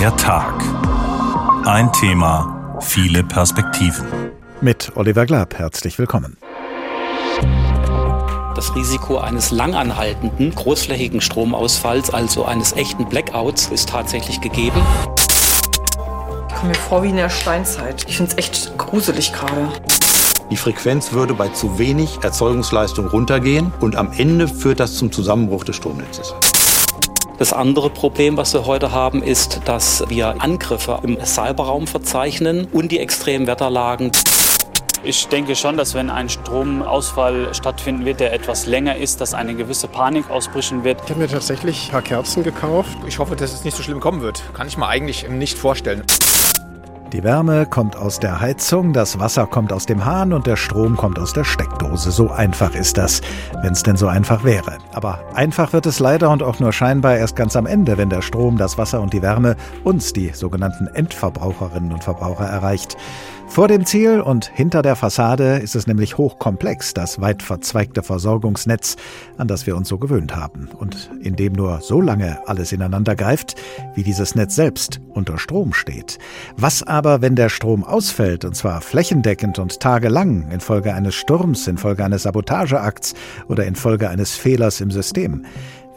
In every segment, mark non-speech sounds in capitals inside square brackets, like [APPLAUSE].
Der Tag. Ein Thema, viele Perspektiven. Mit Oliver Glab, herzlich willkommen. Das Risiko eines langanhaltenden, großflächigen Stromausfalls, also eines echten Blackouts, ist tatsächlich gegeben. Ich komme mir vor wie in der Steinzeit. Ich finde es echt gruselig gerade. Die Frequenz würde bei zu wenig Erzeugungsleistung runtergehen und am Ende führt das zum Zusammenbruch des Stromnetzes. Das andere Problem, was wir heute haben, ist, dass wir Angriffe im Cyberraum verzeichnen und die extremen Wetterlagen. Ich denke schon, dass wenn ein Stromausfall stattfinden wird, der etwas länger ist, dass eine gewisse Panik ausbrüchen wird. Ich habe mir tatsächlich ein paar Kerzen gekauft. Ich hoffe, dass es nicht so schlimm kommen wird. Kann ich mir eigentlich nicht vorstellen. Die Wärme kommt aus der Heizung, das Wasser kommt aus dem Hahn und der Strom kommt aus der Steckdose. So einfach ist das, wenn es denn so einfach wäre. Aber einfach wird es leider und auch nur scheinbar erst ganz am Ende, wenn der Strom, das Wasser und die Wärme uns, die sogenannten Endverbraucherinnen und Verbraucher, erreicht. Vor dem Ziel und hinter der Fassade ist es nämlich hochkomplex, das weit verzweigte Versorgungsnetz, an das wir uns so gewöhnt haben und in dem nur so lange alles ineinander greift, wie dieses Netz selbst unter Strom steht. Was aber, wenn der Strom ausfällt, und zwar flächendeckend und tagelang, infolge eines Sturms, infolge eines Sabotageakts oder infolge eines Fehlers im System?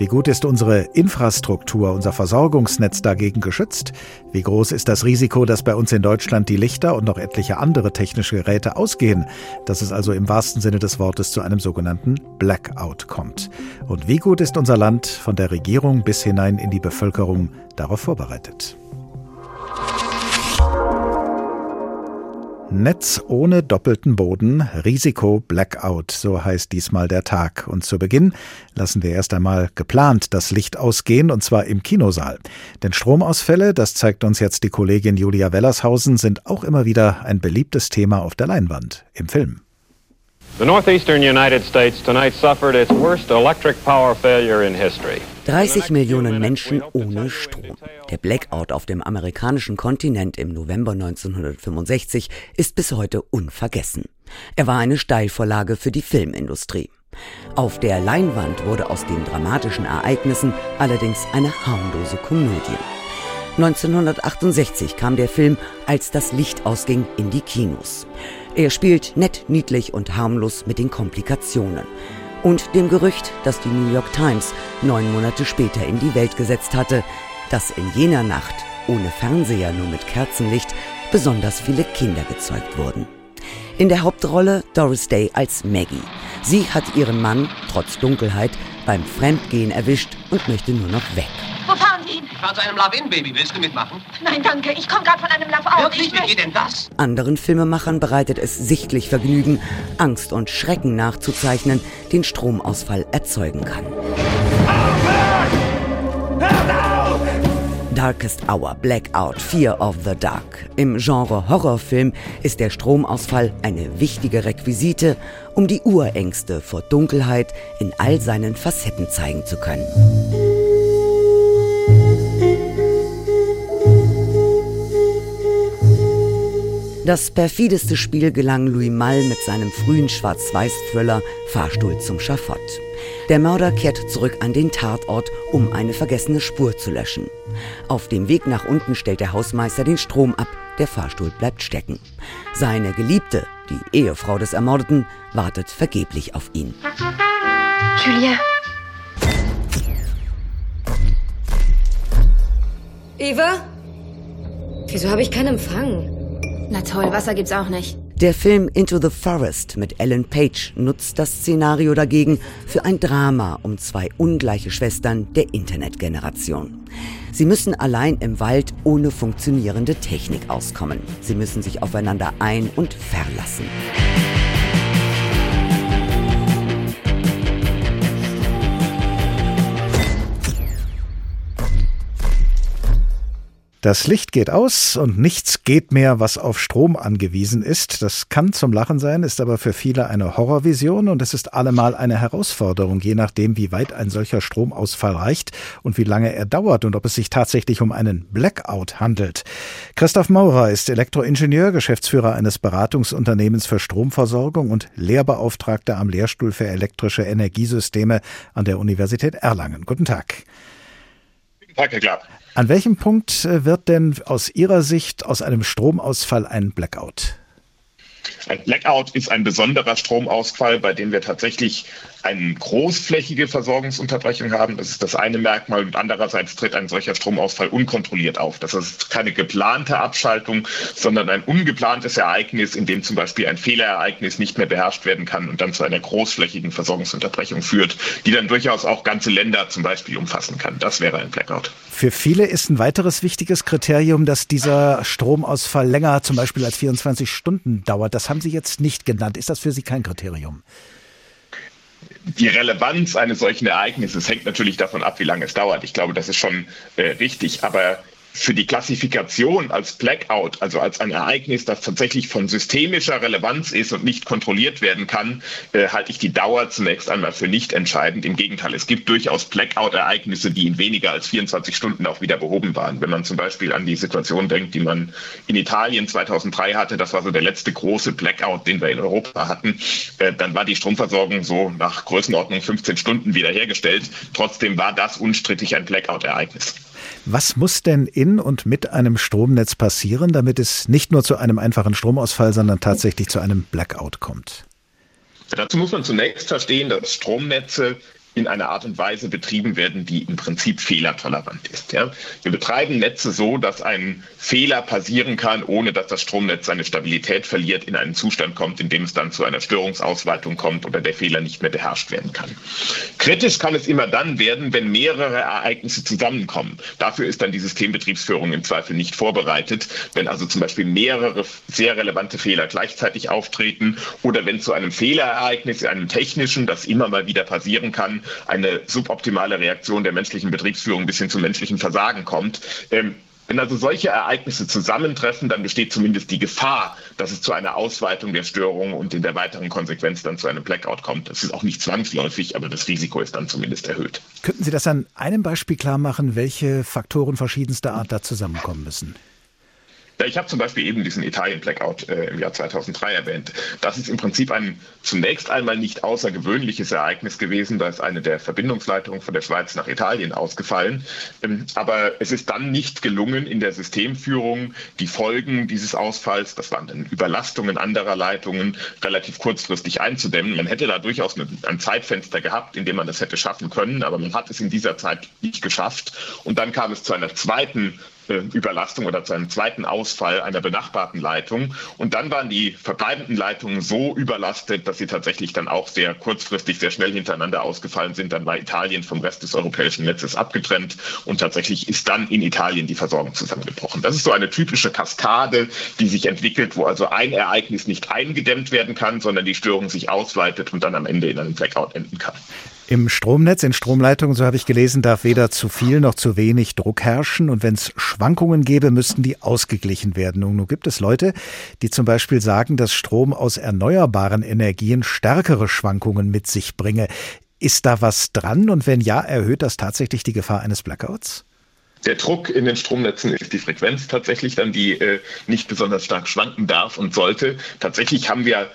Wie gut ist unsere Infrastruktur, unser Versorgungsnetz dagegen geschützt? Wie groß ist das Risiko, dass bei uns in Deutschland die Lichter und noch etliche andere technische Geräte ausgehen, dass es also im wahrsten Sinne des Wortes zu einem sogenannten Blackout kommt? Und wie gut ist unser Land von der Regierung bis hinein in die Bevölkerung darauf vorbereitet? Netz ohne doppelten Boden, Risiko Blackout, so heißt diesmal der Tag. Und zu Beginn lassen wir erst einmal geplant das Licht ausgehen, und zwar im Kinosaal. Denn Stromausfälle, das zeigt uns jetzt die Kollegin Julia Wellershausen, sind auch immer wieder ein beliebtes Thema auf der Leinwand, im Film. The northeastern United States tonight suffered its worst electric power failure in history. 30 Millionen Menschen ohne Strom. Der Blackout auf dem amerikanischen Kontinent im November 1965 ist bis heute unvergessen. Er war eine Steilvorlage für die Filmindustrie. Auf der Leinwand wurde aus den dramatischen Ereignissen allerdings eine harmlose Komödie. 1968 kam der Film Als das Licht ausging in die Kinos. Er spielt nett, niedlich und harmlos mit den Komplikationen. Und dem Gerücht, das die New York Times neun Monate später in die Welt gesetzt hatte, dass in jener Nacht, ohne Fernseher, nur mit Kerzenlicht, besonders viele Kinder gezeugt wurden. In der Hauptrolle Doris Day als Maggie. Sie hat ihren Mann, trotz Dunkelheit, beim Fremdgehen erwischt und möchte nur noch weg. Wo fahren Sie hin? Ich fahre zu einem Love-In-Baby. Willst du mitmachen? Nein, danke. Ich komme gerade von einem Love-Out. Wirklich? Wie geht denn das? Anderen Filmemachern bereitet es sichtlich Vergnügen, Angst und Schrecken nachzuzeichnen, den Stromausfall erzeugen kann. Darkest Hour, Blackout, Fear of the Dark. Im Genre Horrorfilm ist der Stromausfall eine wichtige Requisite, um die Urängste vor Dunkelheit in all seinen Facetten zeigen zu können. Das perfideste Spiel gelang Louis Malle mit seinem frühen Schwarz-Weiß-Thriller Fahrstuhl zum Schafott. Der Mörder kehrt zurück an den Tatort, um eine vergessene Spur zu löschen. Auf dem Weg nach unten stellt der Hausmeister den Strom ab, der Fahrstuhl bleibt stecken. Seine Geliebte, die Ehefrau des Ermordeten, wartet vergeblich auf ihn. Julien. Eva? Wieso habe ich keinen Empfang? Na toll, Wasser gibt's auch nicht. Der Film Into the Forest mit Ellen Page nutzt das Szenario dagegen für ein Drama um zwei ungleiche Schwestern der Internetgeneration. Sie müssen allein im Wald ohne funktionierende Technik auskommen. Sie müssen sich aufeinander ein- und verlassen. Das Licht geht aus und nichts geht mehr, was auf Strom angewiesen ist. Das kann zum Lachen sein, ist aber für viele eine Horrorvision und es ist allemal eine Herausforderung, je nachdem, wie weit ein solcher Stromausfall reicht und wie lange er dauert und ob es sich tatsächlich um einen Blackout handelt. Christoph Maurer ist Elektroingenieur, Geschäftsführer eines Beratungsunternehmens für Stromversorgung und Lehrbeauftragter am Lehrstuhl für elektrische Energiesysteme an der Universität Erlangen. Guten Tag. Danke, klar. An welchem Punkt äh, wird denn aus Ihrer Sicht aus einem Stromausfall ein Blackout? Ein Blackout ist ein besonderer Stromausfall, bei dem wir tatsächlich eine großflächige Versorgungsunterbrechung haben. Das ist das eine Merkmal. Und andererseits tritt ein solcher Stromausfall unkontrolliert auf. Das ist keine geplante Abschaltung, sondern ein ungeplantes Ereignis, in dem zum Beispiel ein Fehlerereignis nicht mehr beherrscht werden kann und dann zu einer großflächigen Versorgungsunterbrechung führt, die dann durchaus auch ganze Länder zum Beispiel umfassen kann. Das wäre ein Blackout. Für viele ist ein weiteres wichtiges Kriterium, dass dieser Stromausfall länger zum Beispiel als 24 Stunden dauert. Das haben Sie jetzt nicht genannt. Ist das für Sie kein Kriterium? Die Relevanz eines solchen Ereignisses hängt natürlich davon ab, wie lange es dauert. Ich glaube, das ist schon äh, richtig. Aber für die Klassifikation als Blackout, also als ein Ereignis, das tatsächlich von systemischer Relevanz ist und nicht kontrolliert werden kann, äh, halte ich die Dauer zunächst einmal für nicht entscheidend. Im Gegenteil, es gibt durchaus Blackout-Ereignisse, die in weniger als 24 Stunden auch wieder behoben waren. Wenn man zum Beispiel an die Situation denkt, die man in Italien 2003 hatte, das war so der letzte große Blackout, den wir in Europa hatten, äh, dann war die Stromversorgung so nach Größenordnung 15 Stunden wiederhergestellt. Trotzdem war das unstrittig ein Blackout-Ereignis. Was muss denn in und mit einem Stromnetz passieren, damit es nicht nur zu einem einfachen Stromausfall, sondern tatsächlich zu einem Blackout kommt? Dazu muss man zunächst verstehen, dass Stromnetze in einer Art und Weise betrieben werden, die im Prinzip fehlertolerant ist. Ja. Wir betreiben Netze so, dass ein Fehler passieren kann, ohne dass das Stromnetz seine Stabilität verliert, in einen Zustand kommt, in dem es dann zu einer Störungsausweitung kommt oder der Fehler nicht mehr beherrscht werden kann. Kritisch kann es immer dann werden, wenn mehrere Ereignisse zusammenkommen. Dafür ist dann die Systembetriebsführung im Zweifel nicht vorbereitet. Wenn also zum Beispiel mehrere sehr relevante Fehler gleichzeitig auftreten oder wenn zu einem Fehlerereignis, einem technischen, das immer mal wieder passieren kann, eine suboptimale Reaktion der menschlichen Betriebsführung bis hin zum menschlichen Versagen kommt. Ähm, wenn also solche Ereignisse zusammentreffen, dann besteht zumindest die Gefahr, dass es zu einer Ausweitung der Störung und in der weiteren Konsequenz dann zu einem Blackout kommt. Das ist auch nicht zwangsläufig, aber das Risiko ist dann zumindest erhöht. Könnten Sie das an einem Beispiel klar machen, welche Faktoren verschiedenster Art da zusammenkommen müssen? Ich habe zum Beispiel eben diesen Italien-Blackout äh, im Jahr 2003 erwähnt. Das ist im Prinzip ein zunächst einmal nicht außergewöhnliches Ereignis gewesen. Da ist eine der Verbindungsleitungen von der Schweiz nach Italien ausgefallen. Ähm, aber es ist dann nicht gelungen, in der Systemführung die Folgen dieses Ausfalls, das waren dann Überlastungen anderer Leitungen, relativ kurzfristig einzudämmen. Man hätte da durchaus ein Zeitfenster gehabt, in dem man das hätte schaffen können, aber man hat es in dieser Zeit nicht geschafft. Und dann kam es zu einer zweiten Überlastung oder zu einem zweiten Ausfall einer benachbarten Leitung. Und dann waren die verbleibenden Leitungen so überlastet, dass sie tatsächlich dann auch sehr kurzfristig, sehr schnell hintereinander ausgefallen sind. Dann war Italien vom Rest des europäischen Netzes abgetrennt und tatsächlich ist dann in Italien die Versorgung zusammengebrochen. Das ist so eine typische Kaskade, die sich entwickelt, wo also ein Ereignis nicht eingedämmt werden kann, sondern die Störung sich ausweitet und dann am Ende in einem Blackout enden kann. Im Stromnetz, in Stromleitungen, so habe ich gelesen, darf weder zu viel noch zu wenig Druck herrschen. Und wenn es Schwankungen gäbe, müssten die ausgeglichen werden. Nun gibt es Leute, die zum Beispiel sagen, dass Strom aus erneuerbaren Energien stärkere Schwankungen mit sich bringe. Ist da was dran? Und wenn ja, erhöht das tatsächlich die Gefahr eines Blackouts? Der Druck in den Stromnetzen ist die Frequenz tatsächlich dann, die äh, nicht besonders stark schwanken darf und sollte. Tatsächlich haben wir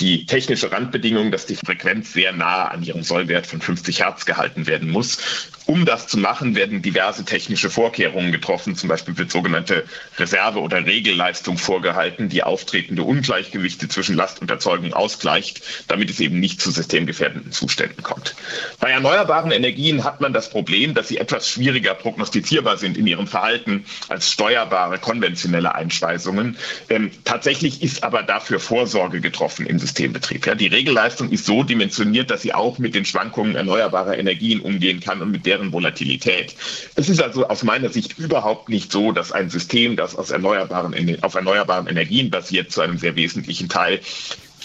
die technische Randbedingung, dass die Frequenz sehr nah an ihrem Sollwert von 50 Hertz gehalten werden muss. Um das zu machen, werden diverse technische Vorkehrungen getroffen. Zum Beispiel wird sogenannte Reserve- oder Regelleistung vorgehalten, die auftretende Ungleichgewichte zwischen Last und Erzeugung ausgleicht, damit es eben nicht zu systemgefährdenden Zuständen kommt. Bei erneuerbaren Energien hat man das Problem, dass sie etwas schwieriger prognostizierbar sind in ihrem Verhalten als steuerbare konventionelle Einspeisungen. Ähm, tatsächlich ist aber dafür Vorsorge getroffen im Systembetrieb. Ja, die Regelleistung ist so dimensioniert, dass sie auch mit den Schwankungen erneuerbarer Energien umgehen kann und mit der deren Volatilität. Es ist also aus meiner Sicht überhaupt nicht so, dass ein System, das aus erneuerbaren, auf erneuerbaren Energien basiert, zu einem sehr wesentlichen Teil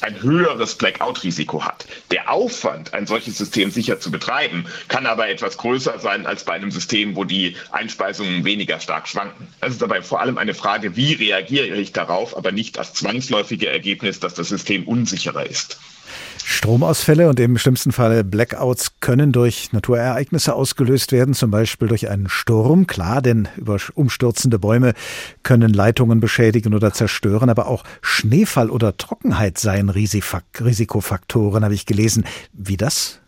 ein höheres Blackout-Risiko hat. Der Aufwand, ein solches System sicher zu betreiben, kann aber etwas größer sein als bei einem System, wo die Einspeisungen weniger stark schwanken. Das ist dabei vor allem eine Frage, wie reagiere ich darauf, aber nicht das zwangsläufige Ergebnis, dass das System unsicherer ist. Stromausfälle und im schlimmsten Fall Blackouts können durch Naturereignisse ausgelöst werden, zum Beispiel durch einen Sturm. Klar, denn über umstürzende Bäume können Leitungen beschädigen oder zerstören, aber auch Schneefall oder Trockenheit seien Risikofaktoren, habe ich gelesen. Wie das?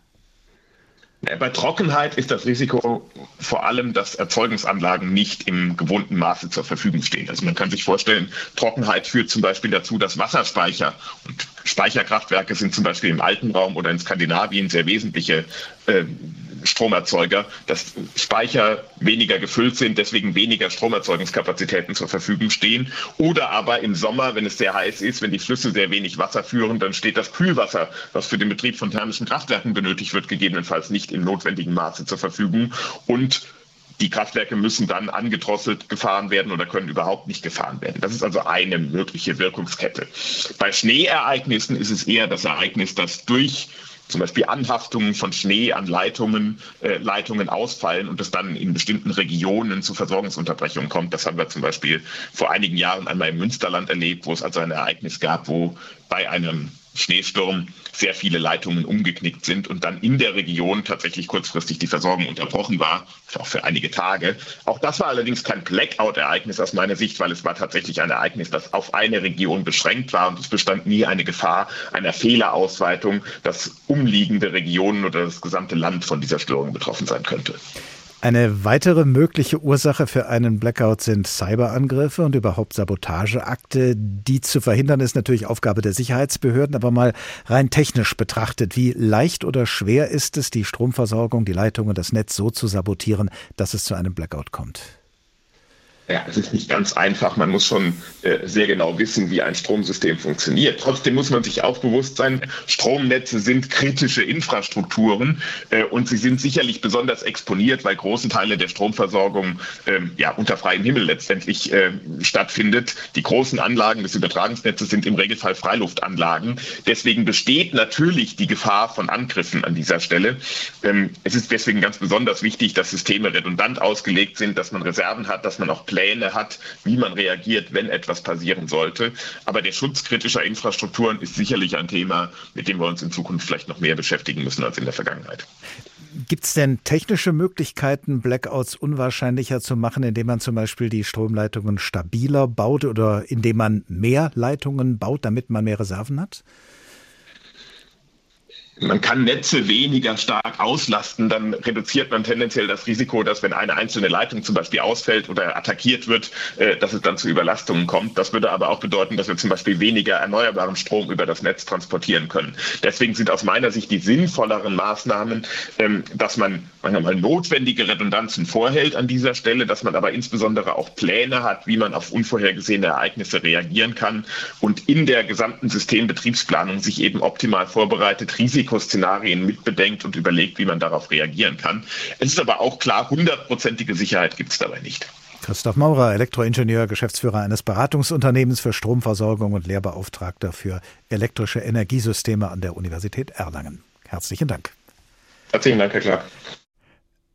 Bei Trockenheit ist das Risiko vor allem, dass Erzeugungsanlagen nicht im gewohnten Maße zur Verfügung stehen. Also man kann sich vorstellen, Trockenheit führt zum Beispiel dazu, dass Wasserspeicher und Speicherkraftwerke sind zum Beispiel im Alpenraum oder in Skandinavien sehr wesentliche äh, Stromerzeuger, dass Speicher weniger gefüllt sind, deswegen weniger Stromerzeugungskapazitäten zur Verfügung stehen. Oder aber im Sommer, wenn es sehr heiß ist, wenn die Flüsse sehr wenig Wasser führen, dann steht das Kühlwasser, was für den Betrieb von thermischen Kraftwerken benötigt wird, gegebenenfalls nicht im notwendigen Maße zur Verfügung. Und die Kraftwerke müssen dann angedrosselt gefahren werden oder können überhaupt nicht gefahren werden. Das ist also eine mögliche Wirkungskette. Bei Schneeereignissen ist es eher das Ereignis, dass durch zum Beispiel Anhaftungen von Schnee an Leitungen, äh, Leitungen ausfallen und es dann in bestimmten Regionen zu Versorgungsunterbrechungen kommt. Das haben wir zum Beispiel vor einigen Jahren einmal im Münsterland erlebt, wo es also ein Ereignis gab, wo bei einem Schneesturm sehr viele Leitungen umgeknickt sind und dann in der Region tatsächlich kurzfristig die Versorgung unterbrochen war, auch für einige Tage. Auch das war allerdings kein Blackout-Ereignis aus meiner Sicht, weil es war tatsächlich ein Ereignis, das auf eine Region beschränkt war und es bestand nie eine Gefahr einer Fehlerausweitung, dass umliegende Regionen oder das gesamte Land von dieser Störung betroffen sein könnte. Eine weitere mögliche Ursache für einen Blackout sind Cyberangriffe und überhaupt Sabotageakte. Die zu verhindern ist natürlich Aufgabe der Sicherheitsbehörden, aber mal rein technisch betrachtet, wie leicht oder schwer ist es, die Stromversorgung, die Leitung und das Netz so zu sabotieren, dass es zu einem Blackout kommt? Ja, es ist nicht ganz einfach. Man muss schon äh, sehr genau wissen, wie ein Stromsystem funktioniert. Trotzdem muss man sich auch bewusst sein, Stromnetze sind kritische Infrastrukturen äh, und sie sind sicherlich besonders exponiert, weil große Teile der Stromversorgung äh, ja unter freiem Himmel letztendlich äh, stattfindet. Die großen Anlagen des Übertragungsnetzes sind im Regelfall Freiluftanlagen. Deswegen besteht natürlich die Gefahr von Angriffen an dieser Stelle. Ähm, es ist deswegen ganz besonders wichtig, dass Systeme redundant ausgelegt sind, dass man Reserven hat, dass man auch Pläne hat, wie man reagiert, wenn etwas passieren sollte. Aber der Schutz kritischer Infrastrukturen ist sicherlich ein Thema, mit dem wir uns in Zukunft vielleicht noch mehr beschäftigen müssen als in der Vergangenheit. Gibt es denn technische Möglichkeiten, Blackouts unwahrscheinlicher zu machen, indem man zum Beispiel die Stromleitungen stabiler baut oder indem man mehr Leitungen baut, damit man mehr Reserven hat? Man kann Netze weniger stark auslasten, dann reduziert man tendenziell das Risiko, dass wenn eine einzelne Leitung zum Beispiel ausfällt oder attackiert wird, äh, dass es dann zu Überlastungen kommt. Das würde aber auch bedeuten, dass wir zum Beispiel weniger erneuerbaren Strom über das Netz transportieren können. Deswegen sind aus meiner Sicht die sinnvolleren Maßnahmen, ähm, dass man manchmal notwendige Redundanzen vorhält an dieser Stelle, dass man aber insbesondere auch Pläne hat, wie man auf unvorhergesehene Ereignisse reagieren kann und in der gesamten Systembetriebsplanung sich eben optimal vorbereitet, Risikoszenarien mitbedenkt und überlegt, wie man darauf reagieren kann. Es ist aber auch klar, hundertprozentige Sicherheit gibt es dabei nicht. Christoph Maurer, Elektroingenieur, Geschäftsführer eines Beratungsunternehmens für Stromversorgung und Lehrbeauftragter für elektrische Energiesysteme an der Universität Erlangen. Herzlichen Dank. Herzlichen Dank, Herr Clark.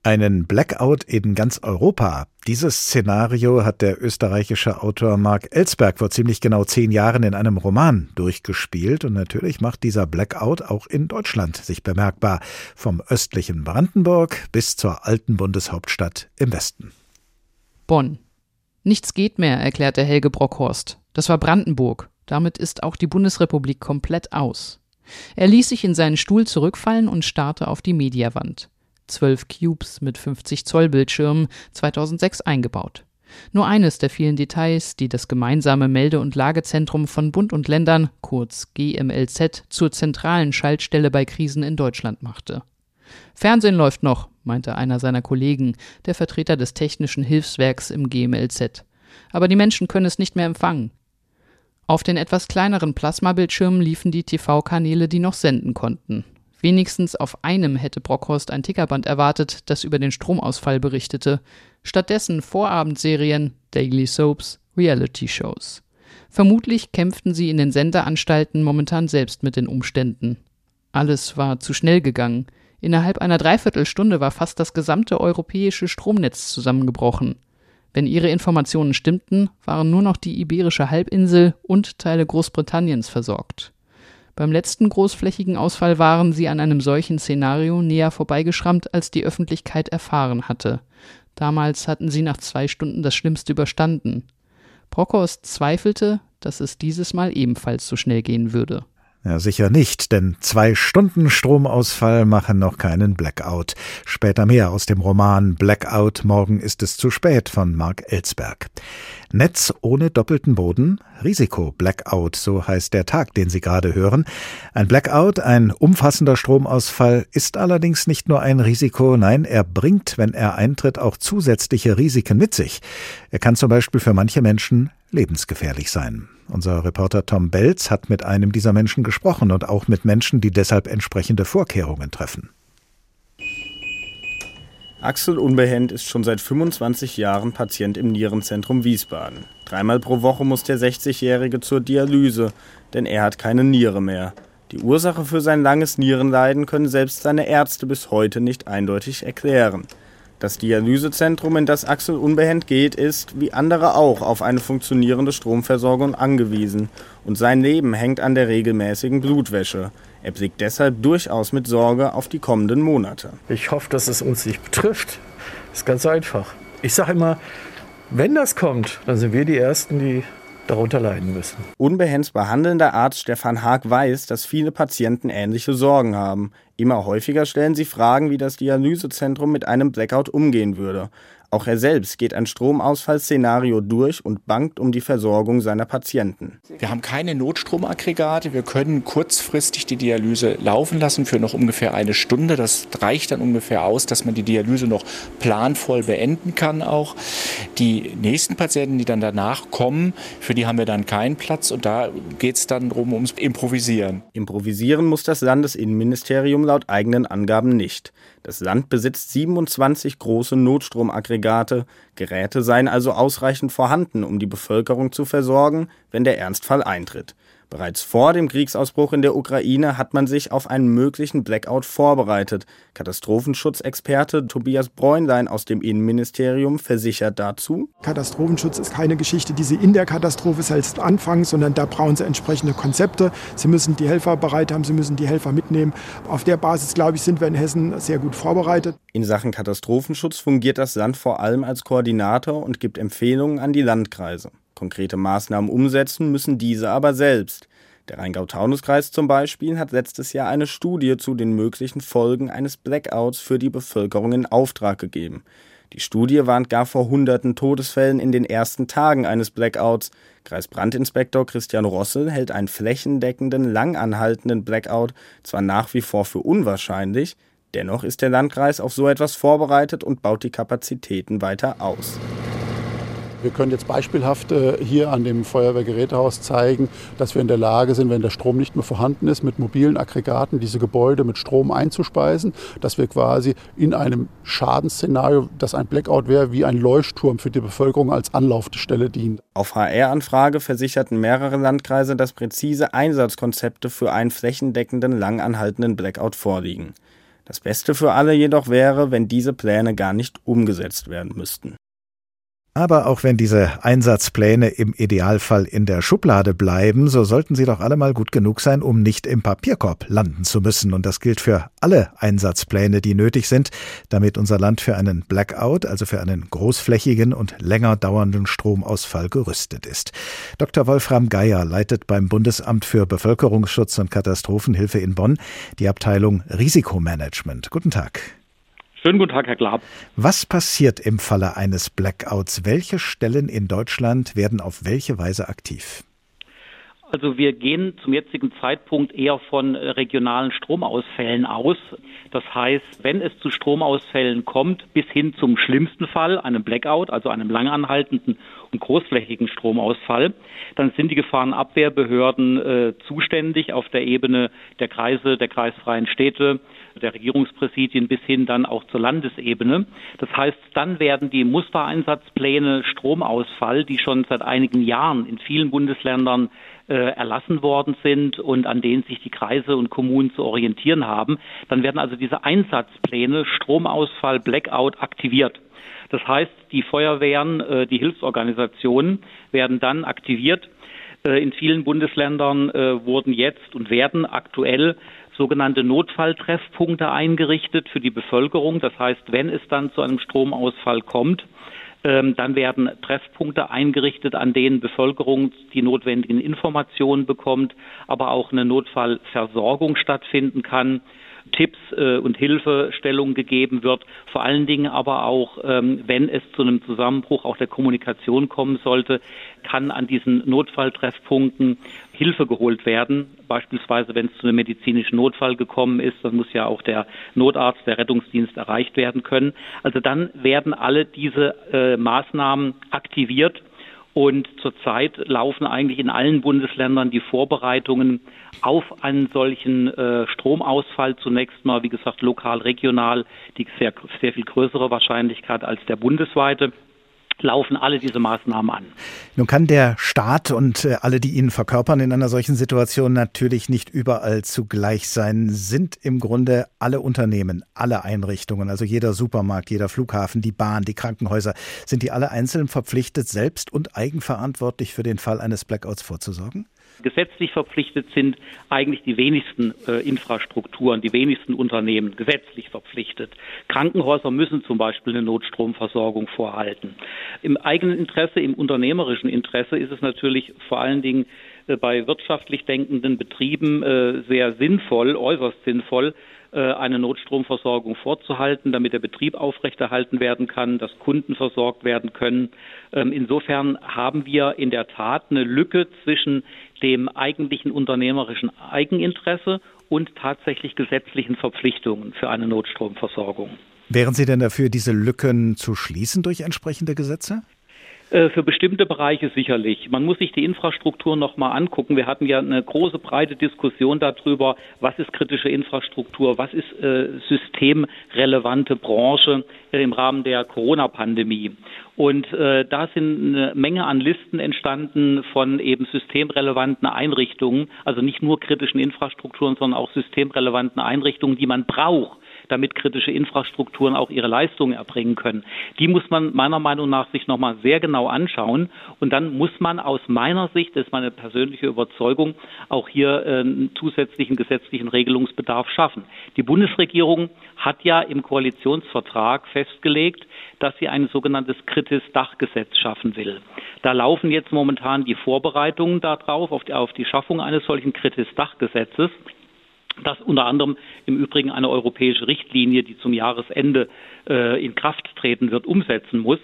Einen Blackout in ganz Europa. Dieses Szenario hat der österreichische Autor Mark Ellsberg vor ziemlich genau zehn Jahren in einem Roman durchgespielt. Und natürlich macht dieser Blackout auch in Deutschland sich bemerkbar. Vom östlichen Brandenburg bis zur alten Bundeshauptstadt im Westen. Bonn. Nichts geht mehr, erklärte Helge Brockhorst. Das war Brandenburg. Damit ist auch die Bundesrepublik komplett aus. Er ließ sich in seinen Stuhl zurückfallen und starrte auf die Mediawand. 12 Cubes mit 50 Zoll Bildschirmen 2006 eingebaut. Nur eines der vielen Details, die das gemeinsame Melde- und Lagezentrum von Bund und Ländern, kurz GMLZ, zur zentralen Schaltstelle bei Krisen in Deutschland machte. Fernsehen läuft noch, meinte einer seiner Kollegen, der Vertreter des technischen Hilfswerks im GMLZ. Aber die Menschen können es nicht mehr empfangen. Auf den etwas kleineren Plasmabildschirmen liefen die TV-Kanäle, die noch senden konnten. Wenigstens auf einem hätte Brockhorst ein Tickerband erwartet, das über den Stromausfall berichtete. Stattdessen Vorabendserien, Daily Soaps, Reality-Shows. Vermutlich kämpften sie in den Senderanstalten momentan selbst mit den Umständen. Alles war zu schnell gegangen. Innerhalb einer Dreiviertelstunde war fast das gesamte europäische Stromnetz zusammengebrochen. Wenn ihre Informationen stimmten, waren nur noch die Iberische Halbinsel und Teile Großbritanniens versorgt. Beim letzten großflächigen Ausfall waren sie an einem solchen Szenario näher vorbeigeschrammt, als die Öffentlichkeit erfahren hatte. Damals hatten sie nach zwei Stunden das Schlimmste überstanden. Brockhorst zweifelte, dass es dieses Mal ebenfalls so schnell gehen würde. Ja, sicher nicht, denn zwei Stunden Stromausfall machen noch keinen Blackout. Später mehr aus dem Roman Blackout, morgen ist es zu spät von Mark Ellsberg. Netz ohne doppelten Boden, Risiko Blackout, so heißt der Tag, den Sie gerade hören. Ein Blackout, ein umfassender Stromausfall, ist allerdings nicht nur ein Risiko, nein, er bringt, wenn er eintritt, auch zusätzliche Risiken mit sich. Er kann zum Beispiel für manche Menschen lebensgefährlich sein. Unser Reporter Tom Belz hat mit einem dieser Menschen gesprochen und auch mit Menschen, die deshalb entsprechende Vorkehrungen treffen. Axel Unbehend ist schon seit 25 Jahren Patient im Nierenzentrum Wiesbaden. Dreimal pro Woche muss der 60-Jährige zur Dialyse, denn er hat keine Niere mehr. Die Ursache für sein langes Nierenleiden können selbst seine Ärzte bis heute nicht eindeutig erklären. Das Dialysezentrum, in das Axel unbehend geht, ist, wie andere auch, auf eine funktionierende Stromversorgung angewiesen und sein Leben hängt an der regelmäßigen Blutwäsche. Er blickt deshalb durchaus mit Sorge auf die kommenden Monate. Ich hoffe, dass es uns nicht betrifft. Ist ganz einfach. Ich sage immer, wenn das kommt, dann sind wir die Ersten, die darunter leiden müssen. Unbehens behandelnder Arzt Stefan Haag weiß, dass viele Patienten ähnliche Sorgen haben. Immer häufiger stellen sie Fragen, wie das Dialysezentrum mit einem Blackout umgehen würde. Auch er selbst geht ein Stromausfallszenario durch und bangt um die Versorgung seiner Patienten. Wir haben keine Notstromaggregate. Wir können kurzfristig die Dialyse laufen lassen für noch ungefähr eine Stunde. Das reicht dann ungefähr aus, dass man die Dialyse noch planvoll beenden kann auch. Die nächsten Patienten, die dann danach kommen, für die haben wir dann keinen Platz und da geht es dann darum, ums Improvisieren. Improvisieren muss das Landesinnenministerium laut eigenen Angaben nicht. Das Land besitzt 27 große Notstromaggregate. Geräte seien also ausreichend vorhanden, um die Bevölkerung zu versorgen, wenn der Ernstfall eintritt. Bereits vor dem Kriegsausbruch in der Ukraine hat man sich auf einen möglichen Blackout vorbereitet. Katastrophenschutzexperte Tobias Bräunlein aus dem Innenministerium versichert dazu. Katastrophenschutz ist keine Geschichte, die Sie in der Katastrophe selbst anfangen, sondern da brauchen Sie entsprechende Konzepte. Sie müssen die Helfer bereit haben, Sie müssen die Helfer mitnehmen. Auf der Basis, glaube ich, sind wir in Hessen sehr gut vorbereitet. In Sachen Katastrophenschutz fungiert das Land vor allem als Koordinator und gibt Empfehlungen an die Landkreise. Konkrete Maßnahmen umsetzen müssen diese aber selbst. Der Rheingau-Taunus-Kreis zum Beispiel hat letztes Jahr eine Studie zu den möglichen Folgen eines Blackouts für die Bevölkerung in Auftrag gegeben. Die Studie warnt gar vor hunderten Todesfällen in den ersten Tagen eines Blackouts. Kreisbrandinspektor Christian Rossel hält einen flächendeckenden, langanhaltenden Blackout zwar nach wie vor für unwahrscheinlich, dennoch ist der Landkreis auf so etwas vorbereitet und baut die Kapazitäten weiter aus. Wir können jetzt beispielhaft äh, hier an dem Feuerwehrgerätehaus zeigen, dass wir in der Lage sind, wenn der Strom nicht mehr vorhanden ist, mit mobilen Aggregaten diese Gebäude mit Strom einzuspeisen, dass wir quasi in einem Schadensszenario, das ein Blackout wäre, wie ein Leuchtturm für die Bevölkerung als Anlaufstelle dient. Auf HR-Anfrage versicherten mehrere Landkreise, dass präzise Einsatzkonzepte für einen flächendeckenden, langanhaltenden Blackout vorliegen. Das Beste für alle jedoch wäre, wenn diese Pläne gar nicht umgesetzt werden müssten. Aber auch wenn diese Einsatzpläne im Idealfall in der Schublade bleiben, so sollten sie doch alle mal gut genug sein, um nicht im Papierkorb landen zu müssen. Und das gilt für alle Einsatzpläne, die nötig sind, damit unser Land für einen Blackout, also für einen großflächigen und länger dauernden Stromausfall gerüstet ist. Dr. Wolfram Geier leitet beim Bundesamt für Bevölkerungsschutz und Katastrophenhilfe in Bonn die Abteilung Risikomanagement. Guten Tag. Schönen guten Tag, Herr Glab. Was passiert im Falle eines Blackouts? Welche Stellen in Deutschland werden auf welche Weise aktiv? Also wir gehen zum jetzigen Zeitpunkt eher von regionalen Stromausfällen aus. Das heißt, wenn es zu Stromausfällen kommt, bis hin zum schlimmsten Fall, einem Blackout, also einem langanhaltenden und großflächigen Stromausfall, dann sind die Gefahrenabwehrbehörden äh, zuständig auf der Ebene der Kreise, der kreisfreien Städte, der Regierungspräsidien bis hin dann auch zur Landesebene. Das heißt, dann werden die Mustereinsatzpläne Stromausfall, die schon seit einigen Jahren in vielen Bundesländern äh, erlassen worden sind und an denen sich die Kreise und Kommunen zu orientieren haben, dann werden also diese Einsatzpläne Stromausfall, Blackout aktiviert. Das heißt, die Feuerwehren, äh, die Hilfsorganisationen werden dann aktiviert. Äh, in vielen Bundesländern wurden jetzt und werden aktuell sogenannte Notfalltreffpunkte eingerichtet für die Bevölkerung. Das heißt, wenn es dann zu einem Stromausfall kommt, Ähm, dann werden Treffpunkte eingerichtet, an denen Bevölkerung die notwendigen Informationen bekommt, aber auch eine Notfallversorgung stattfinden kann. Tipps äh, und Hilfestellung gegeben wird, vor allen Dingen aber auch, ähm, wenn es zu einem Zusammenbruch auch der Kommunikation kommen sollte, kann an diesen Notfalltreffpunkten Hilfe geholt werden. Beispielsweise, wenn es zu einem medizinischen Notfall gekommen ist, dann muss ja auch der Notarzt, der Rettungsdienst erreicht werden können. Also dann werden alle diese äh, Maßnahmen aktiviert und zurzeit laufen eigentlich in allen Bundesländern die Vorbereitungen auf einen solchen äh, Stromausfall. Zunächst mal, wie gesagt, lokal, regional, die sehr, sehr viel größere Wahrscheinlichkeit als der bundesweite laufen alle diese Maßnahmen an. Nun kann der Staat und äh, alle, die ihn verkörpern in einer solchen Situation, natürlich nicht überall zugleich sein. Sind im Grunde alle Unternehmen, alle Einrichtungen, also jeder Supermarkt, jeder Flughafen, die Bahn, die Krankenhäuser, sind die alle einzeln verpflichtet, selbst und eigenverantwortlich für den Fall eines Blackouts vorzusorgen? Gesetzlich verpflichtet sind eigentlich die wenigsten äh, Infrastrukturen, die wenigsten Unternehmen gesetzlich verpflichtet. Krankenhäuser müssen zum Beispiel eine Notstromversorgung vorhalten. Im eigenen Interesse, im unternehmerischen Interesse ist es natürlich vor allen Dingen äh, bei wirtschaftlich denkenden Betrieben äh, sehr sinnvoll, äußerst sinnvoll, äh, eine Notstromversorgung vorzuhalten, damit der Betrieb aufrechterhalten werden kann, dass Kunden versorgt werden können. Ähm, insofern haben wir in der Tat eine Lücke zwischen dem eigentlichen unternehmerischen Eigeninteresse und tatsächlich gesetzlichen Verpflichtungen für eine Notstromversorgung. Wären Sie denn dafür, diese Lücken zu schließen durch entsprechende Gesetze? Äh, für bestimmte Bereiche sicherlich. Man muss sich die Infrastruktur noch mal angucken. Wir hatten ja eine große, breite Diskussion darüber, was ist kritische Infrastruktur, was ist äh, systemrelevante Branche im Rahmen der Corona-Pandemie. Und äh, da sind eine Menge an Listen entstanden von eben systemrelevanten Einrichtungen, also nicht nur kritischen Infrastrukturen, sondern auch systemrelevanten Einrichtungen, die man braucht damit kritische Infrastrukturen auch ihre Leistungen erbringen können. Die muss man meiner Meinung nach sich nochmal sehr genau anschauen. Und dann muss man aus meiner Sicht, das ist meine persönliche Überzeugung, auch hier äh, einen zusätzlichen gesetzlichen Regelungsbedarf schaffen. Die Bundesregierung hat ja im Koalitionsvertrag festgelegt, dass sie ein sogenanntes Kritis-Dachgesetz schaffen will. Da laufen jetzt momentan die Vorbereitungen darauf, auf die, auf die Schaffung eines solchen Kritis-Dachgesetzes das unter anderem im Übrigen eine europäische Richtlinie, die zum Jahresende äh, in Kraft treten wird, umsetzen muss.